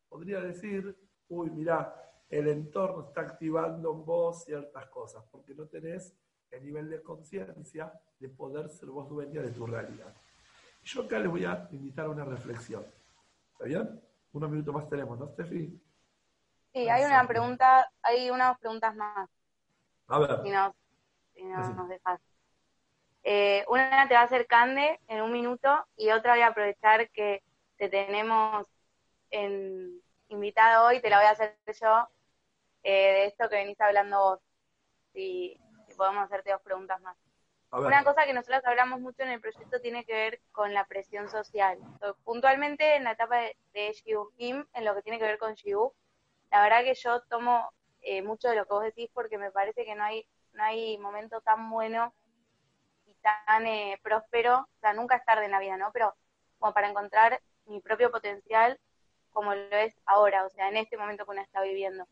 podría decir, uy, mira, el entorno está activando en vos ciertas cosas, porque no tenés el nivel de conciencia de poder ser vos dueña de tu realidad. Yo acá les voy a invitar a una reflexión. ¿Está bien? Unos minutos más tenemos, ¿no, Steffi? Sí, hay una pregunta, hay unas preguntas más. A ver. Si nos, si nos dejas. Eh, una te va a hacer Cande en un minuto y otra voy a aprovechar que te tenemos en, invitado hoy, te la voy a hacer yo, eh, de esto que venís hablando vos. Si, si podemos hacerte dos preguntas más. Una cosa que nosotros hablamos mucho en el proyecto tiene que ver con la presión social. puntualmente en la etapa de, de Kim, en lo que tiene que ver con Shibu, la verdad que yo tomo eh, mucho de lo que vos decís porque me parece que no hay, no hay momento tan bueno y tan eh, próspero, o sea, nunca es tarde en la vida, ¿no? Pero como para encontrar mi propio potencial como lo es ahora, o sea, en este momento que uno está viviendo.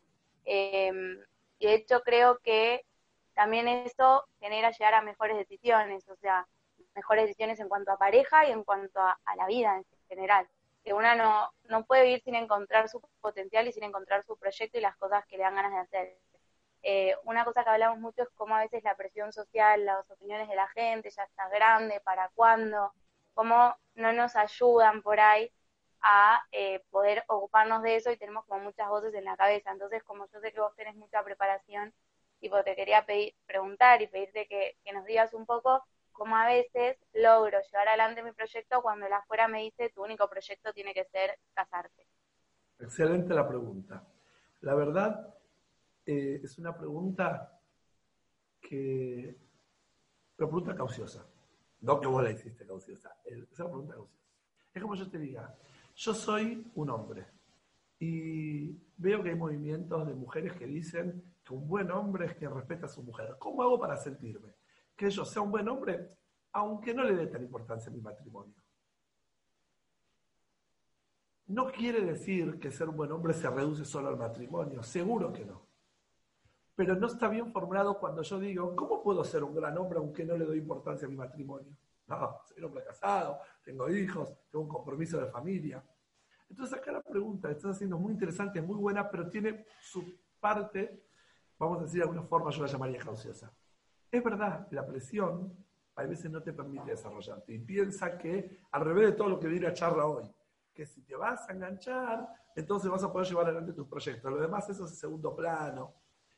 Y de hecho creo que también eso genera llegar a mejores decisiones, o sea, mejores decisiones en cuanto a pareja y en cuanto a, la vida en general. Que una no, no puede vivir sin encontrar su potencial y sin encontrar su proyecto y las cosas que le dan ganas de hacer. Eh, una cosa que hablamos mucho es cómo a veces la presión social, las opiniones de la gente, ya está grande, para cuándo, cómo no nos ayudan por ahí a eh, poder ocuparnos de eso y tenemos como muchas voces en la cabeza. Entonces, como yo sé que vos tenés mucha preparación tipo, te quería pedir, preguntar y pedirte que, nos digas un poco cómo a veces logro llevar adelante mi proyecto cuando la afuera me dice tu único proyecto tiene que ser casarte. Excelente la pregunta. La verdad, eh, es una pregunta que. Pregunta cauciosa. No que vos la hiciste cauciosa. Es una pregunta cauciosa. Es como yo te diga, yo soy un hombre y veo que hay movimientos de mujeres que dicen que un buen hombre es quien respeta a su mujer. ¿Cómo hago para sentirme? Que yo sea un buen hombre, aunque no le dé tan importancia a mi matrimonio. No quiere decir que ser un buen hombre se reduce solo al matrimonio, seguro que no. Pero no está bien formulado cuando yo digo, ¿cómo puedo ser un gran hombre aunque no le doy importancia a mi matrimonio? No, soy un hombre casado, tengo hijos, tengo un compromiso de familia. Entonces acá la pregunta, estás haciendo muy interesante, muy buena, pero tiene su parte vamos a decir de alguna forma, yo la llamaría cauciosa. Es verdad, la presión a veces no te permite desarrollarte. Y piensa que, al revés de todo lo que vi la charla hoy, que si te vas a enganchar, entonces vas a poder llevar adelante tus proyectos. Lo demás eso es el segundo plano.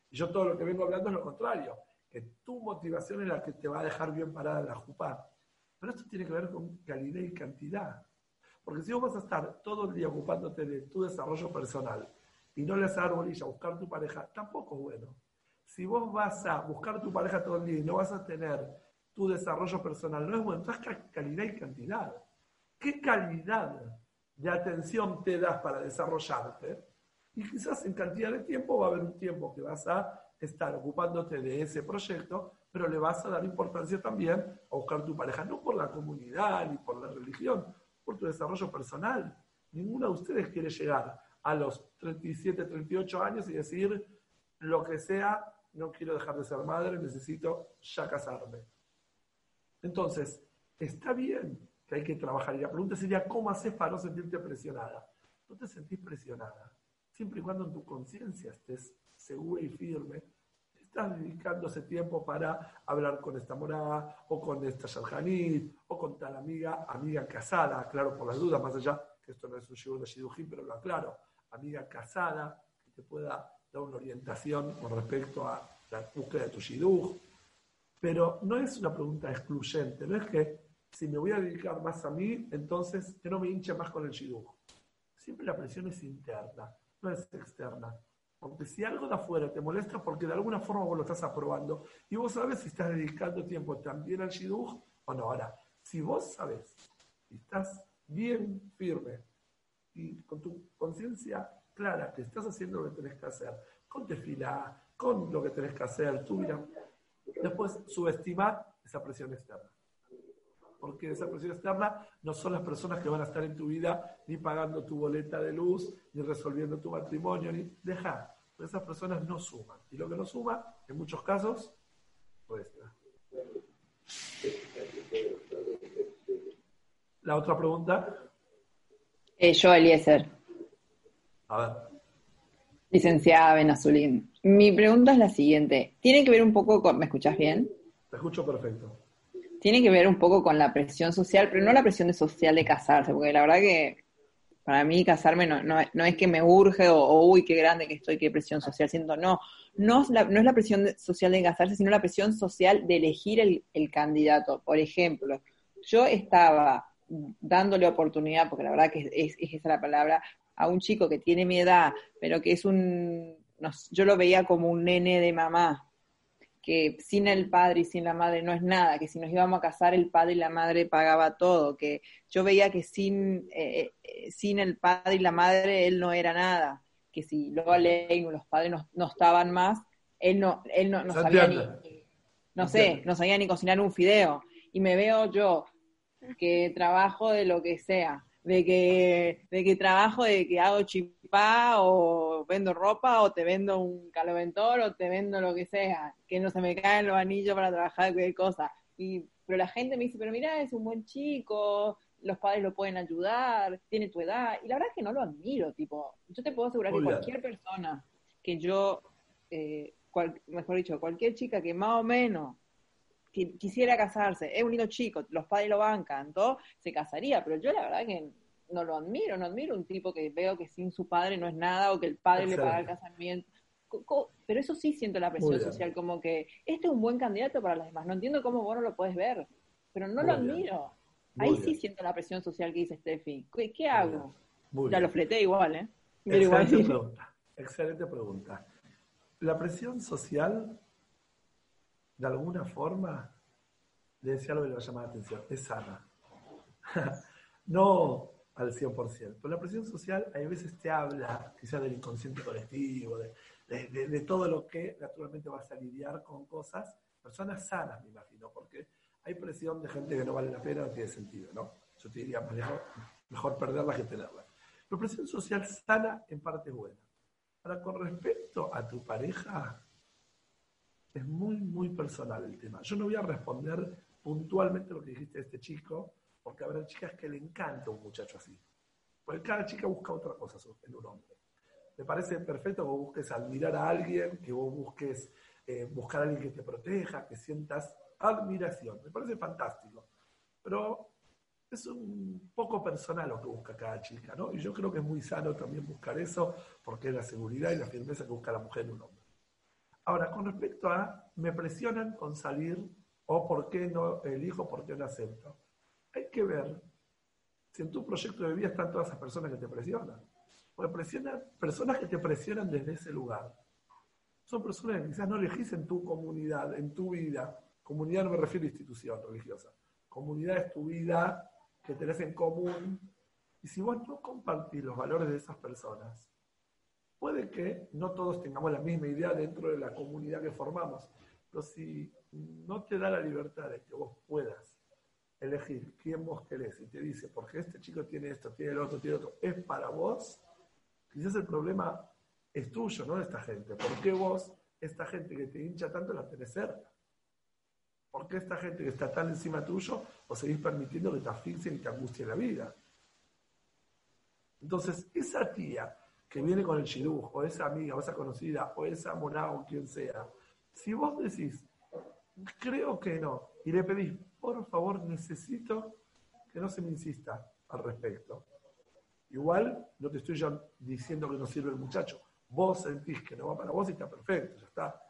Y yo todo lo que vengo hablando es lo contrario, que tu motivación es la que te va a dejar bien parada la jupa. Pero esto tiene que ver con calidad y cantidad. Porque si vos vas a estar todo el día ocupándote de tu desarrollo personal y no le vas a dar bolilla a buscar tu pareja, tampoco es bueno. Si vos vas a buscar tu pareja todo el día y no vas a tener tu desarrollo personal, no es bueno. Entonces, calidad y cantidad. ¿Qué calidad de atención te das para desarrollarte? Y quizás en cantidad de tiempo va a haber un tiempo que vas a estar ocupándote de ese proyecto, pero le vas a dar importancia también a buscar tu pareja, no por la comunidad ni por la religión, por tu desarrollo personal. Ninguno de ustedes quiere llegar a los 37, 38 años y decir lo que sea, no quiero dejar de ser madre, necesito ya casarme. Entonces, está bien que hay que trabajar. Y la pregunta sería, ¿cómo haces para no sentirte presionada? No te sentís presionada. Siempre y cuando en tu conciencia estés segura y firme, estás dedicando ese tiempo para hablar con esta morada, o con esta Shalhanit, o con tal amiga, amiga casada, claro, por las dudas, más allá, que esto no es un shiur de Shidujim, pero lo aclaro, amiga casada, que te pueda dar una orientación con respecto a la búsqueda de tu Shiduj. Pero no es una pregunta excluyente, no es que si me voy a dedicar más a mí, entonces que no me hinche más con el Shiduj. Siempre la presión es interna, no es externa. Porque si algo de afuera te molesta porque de alguna forma vos lo estás aprobando y vos sabes si estás dedicando tiempo también al shidduch o no. Ahora, si vos sabes y estás bien firme con tu conciencia clara que estás haciendo lo que tenés que hacer, con tefila, con lo que tenés que hacer, tú mira, después subestimar esa presión externa. Porque esa presión externa no son las personas que van a estar en tu vida ni pagando tu boleta de luz, ni resolviendo tu matrimonio, ni deja. Esas personas no suman. Y lo que no suma, en muchos casos, resta. La otra pregunta. Eh, yo, Eliezer. A ver. Licenciada Benazulín. Mi pregunta es la siguiente. Tiene que ver un poco con. ¿Me escuchas bien? Te escucho perfecto tiene que ver un poco con la presión social, pero no la presión social de casarse, porque la verdad que para mí casarme no, no, es que me urge o, uy, qué grande que estoy, qué presión social siento, no, no es la, no es la presión social de casarse, sino la presión social de elegir el, candidato. Por ejemplo, yo estaba dándole oportunidad, porque la verdad que es, es, esa la palabra, a un chico que tiene mi edad, pero que es un, yo lo veía como un nene de mamá, que sin el padre y sin la madre no es nada, que si nos íbamos a casar el padre y la madre pagaba todo, que yo veía que sin, eh, eh, sin el padre y la madre él no era nada, que si luego Leinu los padres no, estaban más, él no, él no, sabía ni, no sé, no sabía ni cocinar un fideo. Y me veo yo que trabajo de lo que sea, de que, de que trabajo, de que hago chipá o vendo ropa o te vendo un caloventor o te vendo lo que sea, que no se me caen los anillos para trabajar cualquier cosa. Y, pero la gente me dice, pero mira, es un buen chico, los padres lo pueden ayudar, tiene tu edad. Y la verdad es que no lo admiro, tipo, yo te puedo asegurar que cualquier persona que yo, eh, mejor dicho, cualquier chica que más o menos quisiera casarse, es un lindo chico, los padres lo bancan, todo, se casaría, pero yo la verdad que no lo admiro, no admiro un tipo que veo que sin su padre no es nada o que el padre le paga el casamiento. Pero eso sí siento la presión social, como que este es un buen candidato para los demás. No entiendo cómo vos no lo puedes ver, pero no lo admiro. Ahí sí siento la presión social que dice Steffi. ¿Qué, hago? ya lo fleté igual, ¿eh? Excelente pregunta. Excelente pregunta. La presión social de alguna forma, le decía algo que le va a llamar la atención, es sana. [LAUGHS] no al 100%, pero la presión social a veces te habla quizás del inconsciente colectivo, de, todo lo que naturalmente vas a lidiar con cosas, personas sanas, me imagino, porque hay presión de gente que no vale la pena, no tiene sentido, ¿no? Yo te diría, mejor, mejor perderla que tenerla. Pero presión social sana en parte buena. Ahora, con respecto a tu pareja, es muy, muy personal el tema. Yo no voy a responder puntualmente lo que dijiste de este chico, porque habrá chicas que le encanta un muchacho así. Porque cada chica busca otra cosa en un hombre. Me parece perfecto que vos busques admirar a alguien, que vos busques eh, buscar a alguien que te proteja, que sientas admiración. Me parece fantástico. Pero es un poco personal lo que busca cada chica, ¿no? Y yo creo que es muy sano también buscar eso, porque es la seguridad y la firmeza que busca la mujer en un hombre. Ahora, con respecto a me presionan con salir o por qué no elijo, por qué no acepto. Hay que ver si en tu proyecto de vida están todas esas personas que te presionan. Porque presionan, personas que te presionan desde ese lugar. Son personas que quizás no elegís en tu comunidad, en tu vida. Comunidad no me refiero a institución religiosa. Comunidad es tu vida que tenés en común. Y si vos no compartís los valores de esas personas, puede que no todos tengamos la misma idea dentro de la comunidad que formamos. Pero si no te da la libertad de que vos puedas elegir quién vos querés y te dice, porque este chico tiene esto, tiene el otro, tiene otro, es para vos, quizás el problema es tuyo, no de esta gente. ¿Por qué vos, esta gente que te hincha tanto, la tenés cerca? ¿Por qué esta gente que está tan encima tuyo, vos seguís permitiendo que te asfixien y te angustie la vida? Entonces, esa tía que viene con el chirujo, o esa amiga, o esa conocida, o esa monada, o quien sea, si vos decís, creo que no, y le pedís, por favor, necesito que no se me insista al respecto. Igual no te estoy diciendo que no sirve el muchacho. Vos sentís que no va para vos y está perfecto, ya está.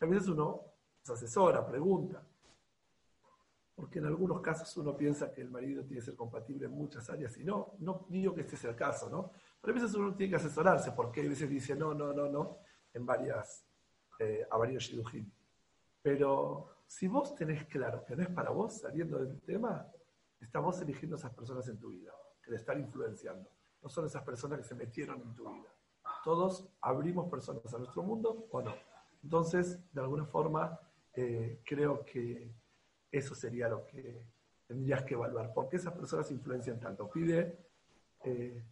A veces uno se asesora, pregunta. Porque en algunos casos uno piensa que el marido tiene que ser compatible en muchas áreas y no, no digo que este sea el caso, ¿no? Pero a veces uno tiene que asesorarse porque a veces dice no, no, no, no, en varias, eh, a varios shidujim. Pero si vos tenés claro que no es para vos, saliendo del tema, estamos eligiendo esas personas en tu vida, que le están influenciando. No son esas personas que se metieron en tu vida. Todos abrimos personas a nuestro mundo o no. Entonces, de alguna forma, eh, creo que eso sería lo que tendrías que evaluar. ¿Por qué esas personas influencian tanto? Pide eh,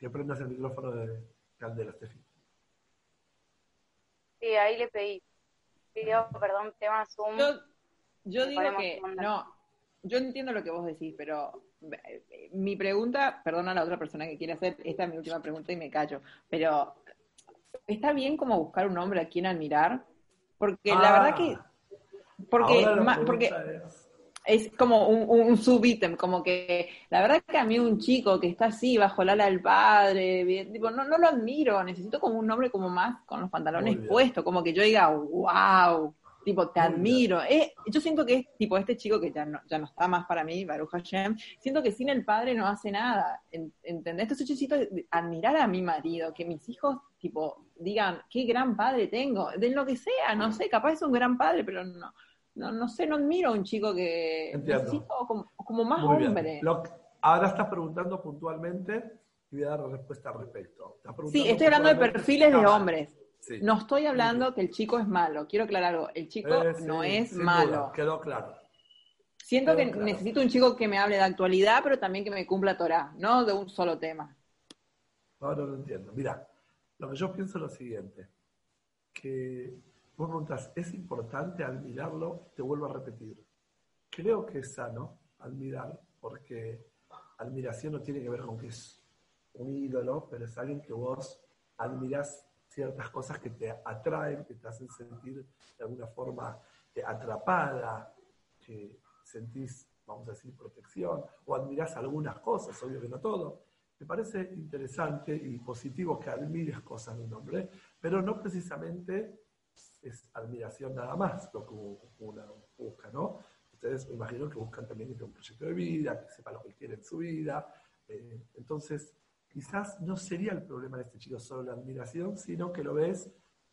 que prendas el micrófono de Candela, Steffi. Sí, ahí le pedí perdón, tema Zoom. Yo, digo que, no, yo entiendo lo que vos decís, pero eh, mi pregunta, perdona a la otra persona que quiere hacer, esta es mi última pregunta y me callo, pero ¿está bien como buscar un hombre a quien admirar? Porque la verdad que... Ah. Porque, porque es como un, un sub-ítem, como que la verdad que a mí un chico que está así bajo el ala del padre, tipo, no, no lo admiro, necesito como un hombre como más con los pantalones puestos, como que yo diga, wow, tipo, te admiro. Eh, yo siento que es tipo este chico que ya no, ya no está más para mí, Baruch Hashem, siento que sin el padre no hace nada, ¿entendés? Entonces yo necesito admirar a mi marido, que mis hijos, tipo, digan, qué gran padre tengo, de lo que sea, no sé, capaz es un gran padre, pero no no, no sé, no admiro a un chico que necesito como, más hombre. ahora estás preguntando puntualmente y voy a dar respuesta al respecto. Sí, estoy hablando de perfiles de hombres. No estoy hablando que el chico es malo. Quiero aclarar algo. El chico eh, no es malo. quedó claro. Siento que necesito un chico que me hable de actualidad, pero también que me cumpla Torah, no de un solo tema. Ahora lo entiendo. Mira, lo que yo pienso es lo siguiente, que Vos preguntas, ¿es importante admirarlo? Te vuelvo a repetir. Creo que es sano admirar, porque admiración no tiene que ver con que es un ídolo, pero es alguien que vos admirás ciertas cosas que te atraen, que te hacen sentir de alguna forma eh, atrapada, que sentís, vamos a decir, protección, o admirás algunas cosas, obvio que no todo. Me parece interesante y positivo que admires cosas de un hombre, pero no precisamente es admiración nada más lo que uno busca, ¿no? Ustedes me imagino que buscan también que tenga un proyecto de vida, que sepa lo que quiere en su vida. Eh, entonces, quizás no sería el problema de este chico solo la admiración, sino que lo ves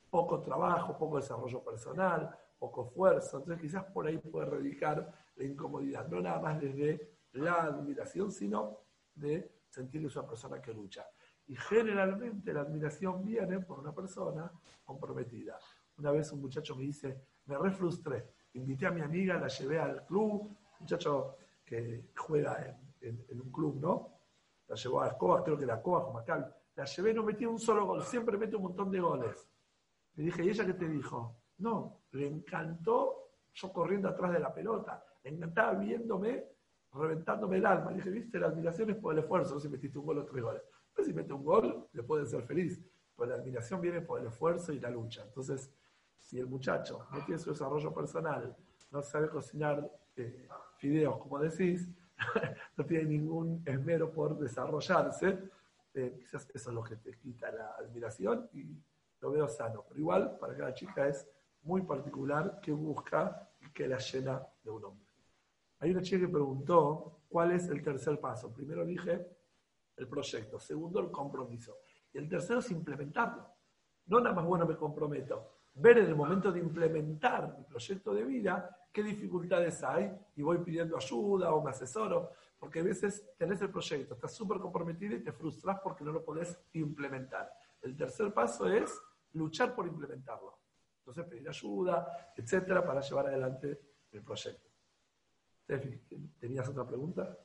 poco trabajo, poco desarrollo personal, poco esfuerzo. Entonces, quizás por ahí puede radicar la incomodidad, no nada más desde la admiración, sino de sentir que es una persona que lucha. Y generalmente la admiración viene por una persona comprometida. Una vez un muchacho me dice, me re frustré. Invité a mi amiga, la llevé al club, muchacho que juega en, un club, ¿no? La llevó a Escobar, creo que era Escobar, Macal. La llevé, no metí un solo gol, siempre mete un montón de goles. Le dije, ¿y ella qué te dijo? No, le encantó yo corriendo atrás de la pelota. Le encantaba viéndome, reventándome el alma. Le dije, viste, la admiración es por el esfuerzo, no si metiste un gol o tres goles. Pero si mete un gol, le puede ser feliz. Pues la admiración viene por el esfuerzo y la lucha. Entonces, si el muchacho no tiene su desarrollo personal, no sabe cocinar eh, fideos, como decís, [LAUGHS] no tiene ningún esmero por desarrollarse, eh, quizás eso es lo que te quita la admiración y lo veo sano. Pero igual, para cada chica es muy particular que busca y que la llena de un hombre. Hay una chica que preguntó cuál es el tercer paso. Primero dije el proyecto, segundo el compromiso y el tercero es implementarlo. No nada más bueno me comprometo, ver en el momento de implementar mi proyecto de vida qué dificultades hay y voy pidiendo ayuda o me asesoro, porque a veces tenés el proyecto, estás súper comprometido y te frustras porque no lo podés implementar. El tercer paso es luchar por implementarlo. Entonces pedir ayuda, etcétera, para llevar adelante el proyecto. ¿tenías otra pregunta?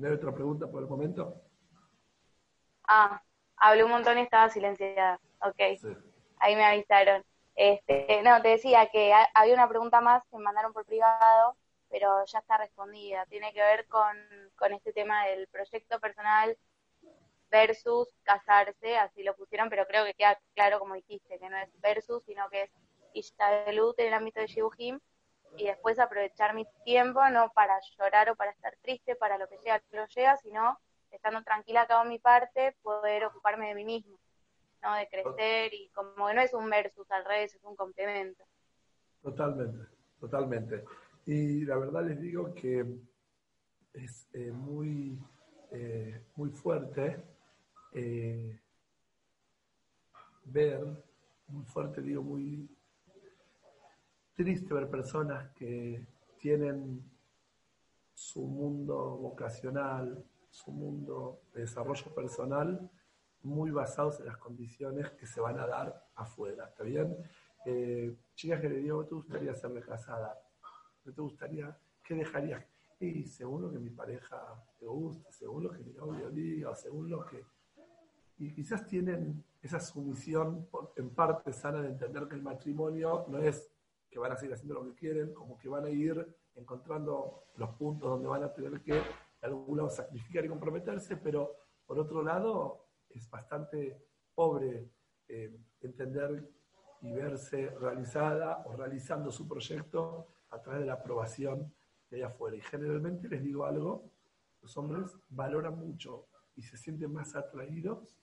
¿No hay otra pregunta por el momento? Ah, hablé un montón y estaba silenciada. Ok, ahí me avisaron. Este, no, te decía que había una pregunta más que me mandaron por privado, pero ya está respondida. Tiene que ver con, con este tema del proyecto personal versus casarse, así lo pusieron, pero creo que queda claro como dijiste, que no es versus, sino que es Ishtadelut en el ámbito de Shibuhim y después aprovechar mi tiempo no para llorar o para estar triste, para lo que que lo llega, sino estando tranquila acá en mi parte, poder ocuparme de mí mismo, ¿no? De crecer y como que no es un versus al revés, es un complemento. Totalmente, totalmente. Y la verdad les digo que es eh, muy, eh, muy fuerte eh, ver, muy fuerte, digo, muy triste ver personas que tienen su mundo vocacional, su mundo de desarrollo personal muy basados en las condiciones que se van a dar afuera. ¿Está bien? Eh, chicas que le digo, ¿qué te gustaría ser casada? ¿Qué te gustaría? ¿Qué dejarías? Y según lo que mi pareja te guste, según lo que mi novio diga, según lo que... Y quizás tienen esa sumisión en parte sana de entender que el matrimonio no es que van a seguir haciendo lo que quieren, como que van a ir encontrando los puntos donde van a tener que, de algún lado, sacrificar y comprometerse, pero por otro lado, es bastante pobre eh, entender y verse realizada o realizando su proyecto a través de la aprobación de allá afuera. Y generalmente les digo algo, los hombres valoran mucho y se sienten más atraídos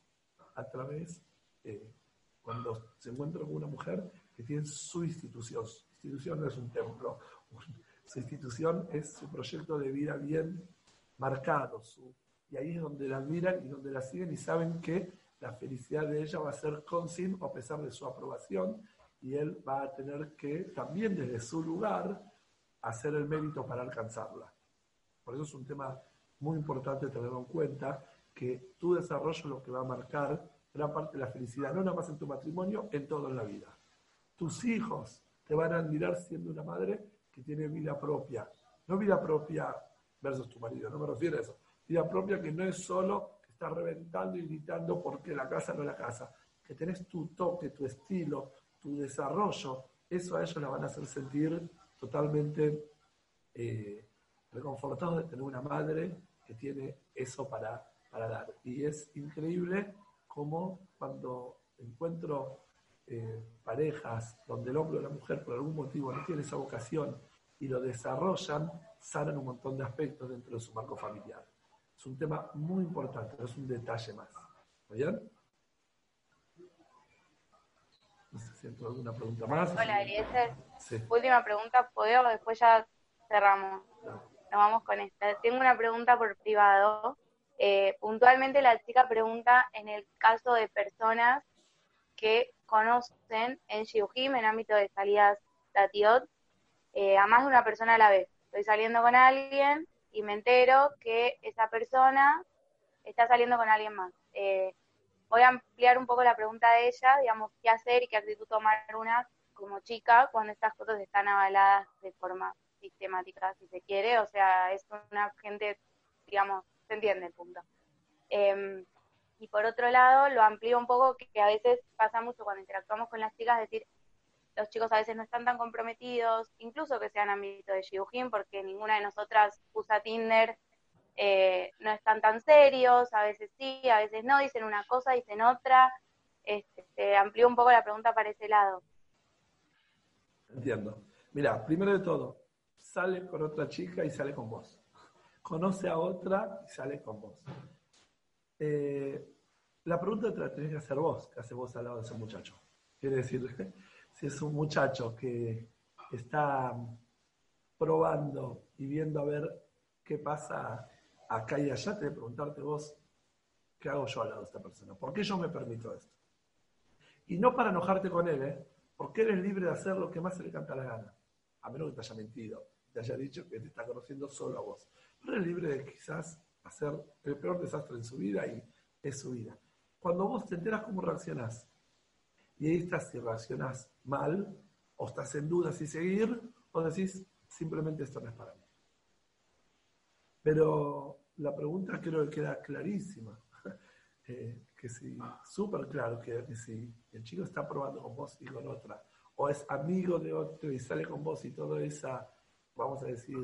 a través, eh, cuando se encuentran con una mujer que tiene su institución. Su institución no es un templo, su institución es su proyecto de vida bien marcado. y ahí es donde la admiran y donde la siguen y saben que la felicidad de ella va a ser con Sim a pesar de su aprobación y él va a tener que también desde su lugar hacer el mérito para alcanzarla. Por eso es un tema muy importante tenerlo en cuenta, que tu desarrollo es lo que va a marcar gran parte de la felicidad, no nada más en tu matrimonio, en toda la vida. Tus hijos te van a admirar siendo una madre que tiene vida propia. No vida propia versus tu marido, no me refiero a eso. Vida propia que no es solo que estás reventando y gritando porque la casa no es la casa. Que tenés tu toque, tu estilo, tu desarrollo. Eso a ellos la van a hacer sentir totalmente eh, de tener una madre que tiene eso para, para dar. Y es increíble cómo cuando encuentro eh, parejas donde el hombre o la mujer por algún motivo no tiene esa vocación y lo desarrollan, sanan un montón de aspectos dentro de su marco familiar. Es un tema muy importante, no es un detalle más. ¿Bien? No sé si entró alguna pregunta más. Hola, Eliezer. Última pregunta, ¿puedo? Después ya cerramos. Nos vamos con esta. Tengo una pregunta por privado. Eh, puntualmente la chica pregunta en el caso de personas que conocen en Shiujim, en ámbito de salidas Tatiot, eh, a más de una persona a la vez. Estoy saliendo con alguien y me entero que esa persona está saliendo con alguien más. Eh, voy a ampliar un poco la pregunta de ella, digamos, qué hacer y qué actitud tomar una como chica cuando estas cosas están avaladas de forma sistemática, si se quiere, o sea, es una gente, digamos, se entiende el punto. Em, Y por otro lado, lo amplío un poco, que, a veces pasa mucho cuando interactuamos con las chicas, decir, los chicos a veces no están tan comprometidos, incluso que sean ámbito de Shidujin, porque ninguna de nosotras usa Tinder, eh, no están tan serios, a veces sí, a veces no, dicen una cosa, dicen otra. Este, amplió un poco la pregunta para ese lado. Entiendo. Mira, primero de todo, sale con otra chica y sale con vos. Conoce a otra y sale con vos. Eh, la pregunta te la tenés que hacer vos, que hace vos al lado de ese muchacho. Quiere decir, [LAUGHS] si es un muchacho que está probando y viendo a ver qué pasa acá y allá, te que preguntarte vos, ¿qué hago yo al lado de esta persona? ¿Por qué yo me permito esto? Y no para enojarte con él, ¿eh? porque él es libre de hacer lo que más se le canta la gana, a menos que te haya mentido, te haya dicho que te está conociendo solo a vos. Pero es libre de quizás hacer el peor desastre en su vida y es su vida. Cuando vos te enteras cómo reaccionás, y ahí estás si reaccionás mal, o estás en duda si seguir, o decís, simplemente esto no es para mí. Pero la pregunta creo que queda clarísima. [LAUGHS] Eh, que si, súper claro, que, si el chico está probando con vos y con otra, o es amigo de otro y sale con vos y toda esa, vamos a decir,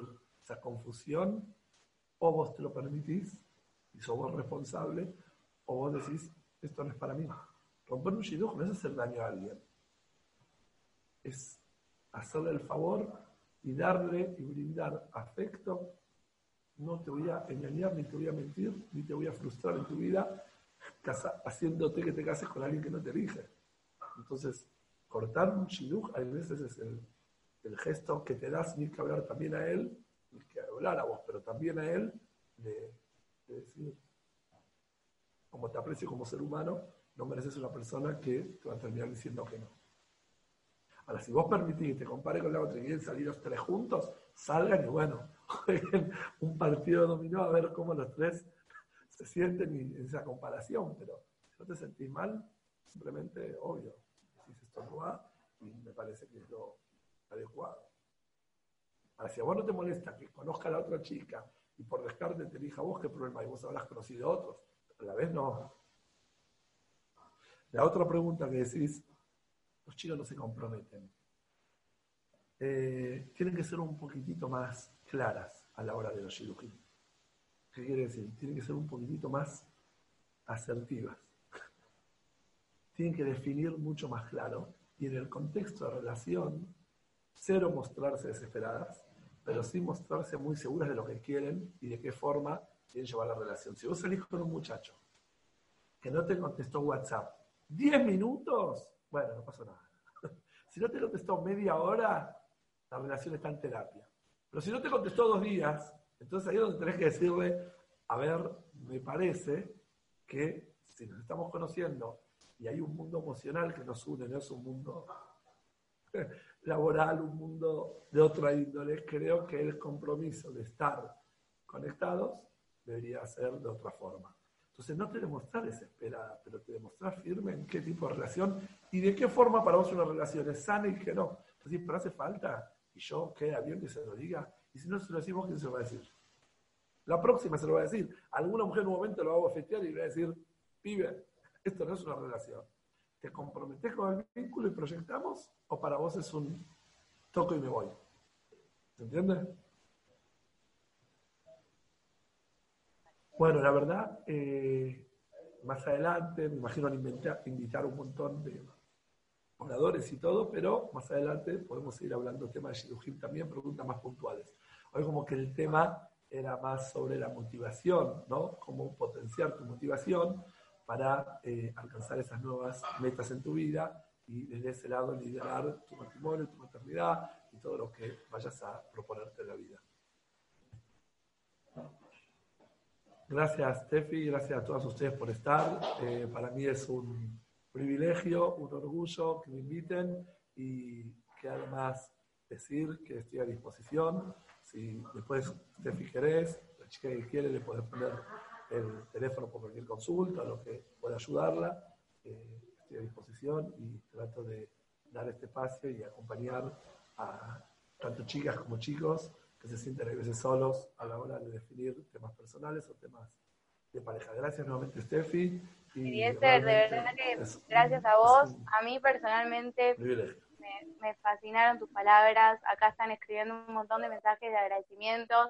esa confusión, o vos te lo permitís y sos vos responsable, o vos decís, esto no es para mí. Romper un shidduch no es hacer daño a alguien, es hacerle el favor y darle y brindar afecto. No te voy a engañar, ni te voy a mentir, ni te voy a frustrar en tu vida, haciéndote que te cases con alguien que no te elige. Entonces, cortar un shidduch a veces es el, gesto que te das, ni que hablar también a él, que a vos, pero también a él, de, de decir, como te aprecio como ser humano, no mereces una persona que te va a terminar diciendo que no. Ahora, si vos permitís que te compare con la otra y quieren salir los tres juntos, salgan y bueno, [LAUGHS] un partido dominó a ver cómo los tres se sienten en esa comparación. Pero si no te sentís mal, simplemente, obvio, decís esto no va y me parece que es lo adecuado. Ahora, si a vos no te molesta que conozca a la otra chica y por descarte te elija vos, ¿qué problema hay? Vos habrás conocido a otros. A la vez no, la otra pregunta que decís, los chicos no se comprometen. Eh, tienen que ser un poquitito más claras a la hora de los shidujim. ¿Qué quiere decir? Tienen que ser un poquitito más asertivas. Tienen que definir mucho más claro. Y en el contexto de relación, cero mostrarse desesperadas, pero sí mostrarse muy seguras de lo que quieren y de qué forma quieren llevar la relación. Si vos salís con un muchacho que no te contestó WhatsApp 10 minutos, bueno, no pasa nada. [LAUGHS] Si no te contestó media hora, la relación está en terapia. Pero si no te contestó dos días, entonces ahí es donde tenés que decirle, a ver, me parece que si nos estamos conociendo y hay un mundo emocional que nos une, no es un mundo laboral, un mundo de otra índole, creo que el compromiso de estar conectados debería ser de otra forma. Entonces no te demostrás desesperada, pero te demostrás firme en qué tipo de relación y de qué forma para vos una relación es sana y que no. Entonces, pero hace falta, y yo queda bien que se lo diga, y si no se lo decimos, ¿quién se lo va a decir? La próxima se lo va a decir. Alguna mujer en un momento lo va a bofetear y le va a decir, pibe, esto no es una relación. ¿Te comprometes con el vínculo y proyectamos? ¿O para vos es un toco y me voy? ¿Se entiende? Bueno, la verdad, eh, más adelante, me imagino invitar un montón de oradores y todo, pero más adelante podemos seguir hablando del tema de Shidujim también, preguntas más puntuales. Hoy como que el tema era más sobre la motivación, ¿no? Cómo potenciar tu motivación para eh, alcanzar esas nuevas metas en tu vida y desde ese lado liderar tu matrimonio, tu maternidad y todo lo que vayas a proponerte en la vida. Gracias, Tefi, gracias a todos ustedes por estar. Eh, para mí es un privilegio, un orgullo que me inviten y que además decir que estoy a disposición. Si después Tefi querés, la chica que quiere, le puede poner el teléfono por cualquier consulta, lo que pueda ayudarla. Eh, estoy a disposición y trato de dar este espacio y acompañar a tanto chicas como chicos que se sienten a veces solos a la hora de definir temas personales o temas de pareja. Gracias nuevamente, Steffi. Y de verdad que gracias a vos, a mí personalmente me, fascinaron tus palabras. Acá están escribiendo un montón de mensajes de agradecimientos,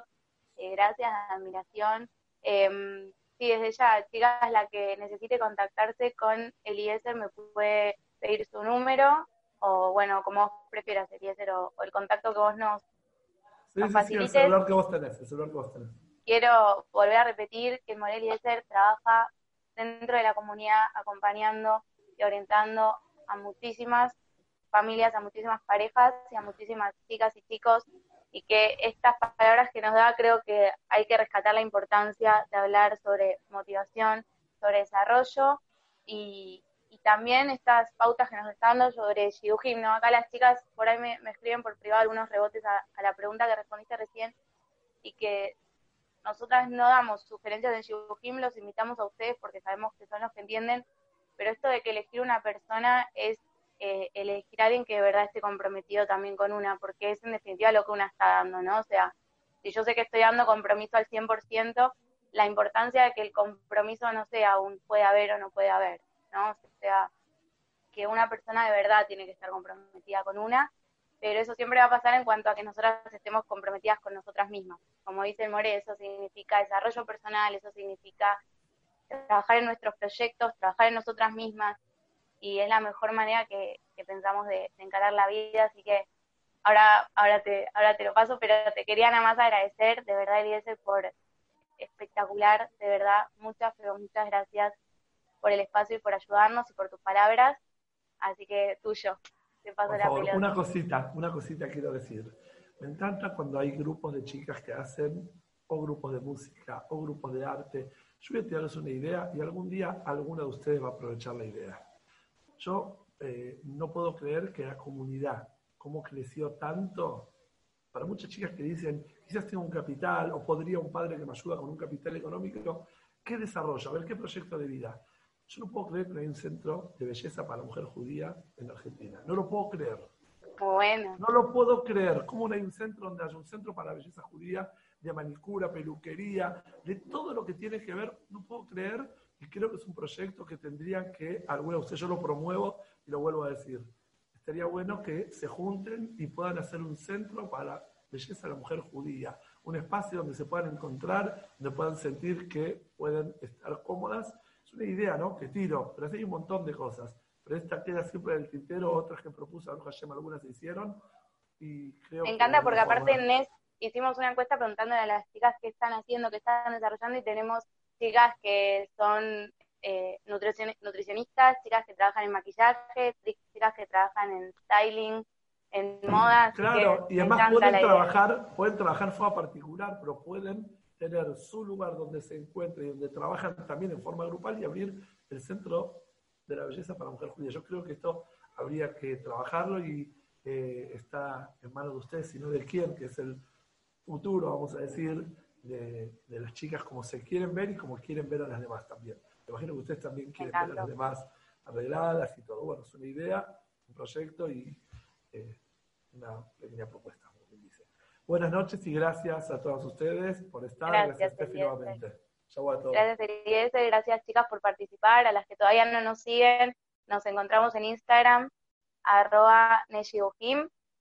eh, gracias, admiración. Eh, sí, desde ya, chicas, la que necesite contactarse con Eliezer me puede pedir su número o, bueno, como vos prefieras, Eliezer, o, el contacto que vos nos, sí, sí, el celular que vos tenés, el celular que vos tenés. Quiero volver a repetir que Morel Eliezer trabaja dentro de la comunidad acompañando y orientando a muchísimas familias, a muchísimas parejas y a muchísimas chicas y chicos y que estas palabras que nos da creo que hay que rescatar la importancia de hablar sobre motivación, sobre desarrollo y, también estas pautas que nos están dando sobre Shidujim, ¿no? Acá las chicas por ahí me, escriben por privado algunos rebotes a, a, la pregunta que respondiste recién y que nosotras no damos sugerencias de Shidujim, los invitamos a ustedes porque sabemos que son los que entienden, pero esto de que elegir una persona es eh, elegir a alguien que de verdad esté comprometido también con una, porque es en definitiva lo que una está dando, ¿no? O sea, si yo sé que estoy dando compromiso al 100%, la importancia de que el compromiso no sea un puede haber o no puede haber, ¿no? O sea, que una persona de verdad tiene que estar comprometida con una, pero eso siempre va a pasar en cuanto a que nosotras estemos comprometidas con nosotras mismas. Como dice el More, eso significa desarrollo personal, eso significa trabajar en nuestros proyectos, trabajar en nosotras mismas, y es la mejor manera que, pensamos de, encarar la vida, así que ahora, ahora, te, ahora te lo paso, pero te quería nada más agradecer, de verdad, Eliezer, por espectacular, de verdad, muchas, pero muchas gracias por el espacio y por ayudarnos y por tus palabras, así que tuyo, te paso la pelota. Una cosita, una cosita quiero decir. Me encanta cuando hay grupos de chicas que hacen o grupos de música o grupos de arte. Yo voy a tirarles una idea y algún día alguna de ustedes va a aprovechar la idea. Yo eh, no puedo creer que la comunidad, cómo creció tanto, para muchas chicas que dicen, quizás tengo un capital o podría un padre que me ayuda con un capital económico, ¿qué desarrollo? A ver, ¿qué proyecto de vida? Yo no puedo creer que hay un centro de belleza para la mujer judía en Argentina. No lo puedo creer. Bueno. No lo puedo creer. ¿Cómo no hay un centro donde haya un centro para la belleza judía, de manicura, peluquería, de todo lo que tiene que ver? No puedo creer y creo que es un proyecto que tendría que, alguna de ustedes, yo lo promuevo y lo vuelvo a decir, estaría bueno que se junten y puedan hacer un centro para belleza de la mujer judía, un espacio donde se puedan encontrar, donde puedan sentir que pueden estar cómodas. Es una idea, ¿no? Que tiro, pero hay un montón de cosas. Pero esta queda siempre en el tintero, otras que propuso algunas se hicieron. Y creo Me encanta porque aparte en hicimos una encuesta preguntándole a las chicas qué están haciendo, qué están desarrollando y tenemos chicas que son eh, nutricionistas, chicas que trabajan en maquillaje, chicas que trabajan en styling, en moda. Claro, y además pueden trabajar, pueden trabajar forma particular, pero pueden tener su lugar donde se encuentren y donde trabajan también en forma grupal y abrir el centro de la belleza para mujer judía. Yo creo que esto habría que trabajarlo y eh, está en manos de ustedes, sino de quién, que es el futuro, vamos a decir, de, las chicas como se quieren ver y como quieren ver a las demás también. Me imagino que ustedes también quieren ver a las demás arregladas y todo. Bueno, es una idea, un proyecto y eh, una pequeña propuesta, como dice. Buenas noches y gracias a todos ustedes por estar. Gracias, gracias nuevamente. a todos. Gracias, Gracias, chicas, por participar. A las que todavía no nos siguen, nos encontramos en Instagram, arroba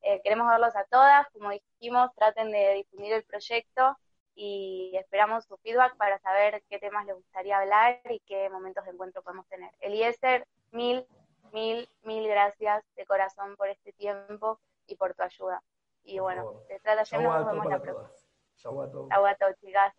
eh, queremos verlos a todas. Como dijimos, traten de difundir el proyecto y esperamos su feedback para saber qué temas les gustaría hablar y qué momentos de encuentro podemos tener. Eliezer, mil, mil, mil gracias de corazón por este tiempo y por tu ayuda. Y bueno, te trata nos vemos la próxima. Chau a todos. chicas.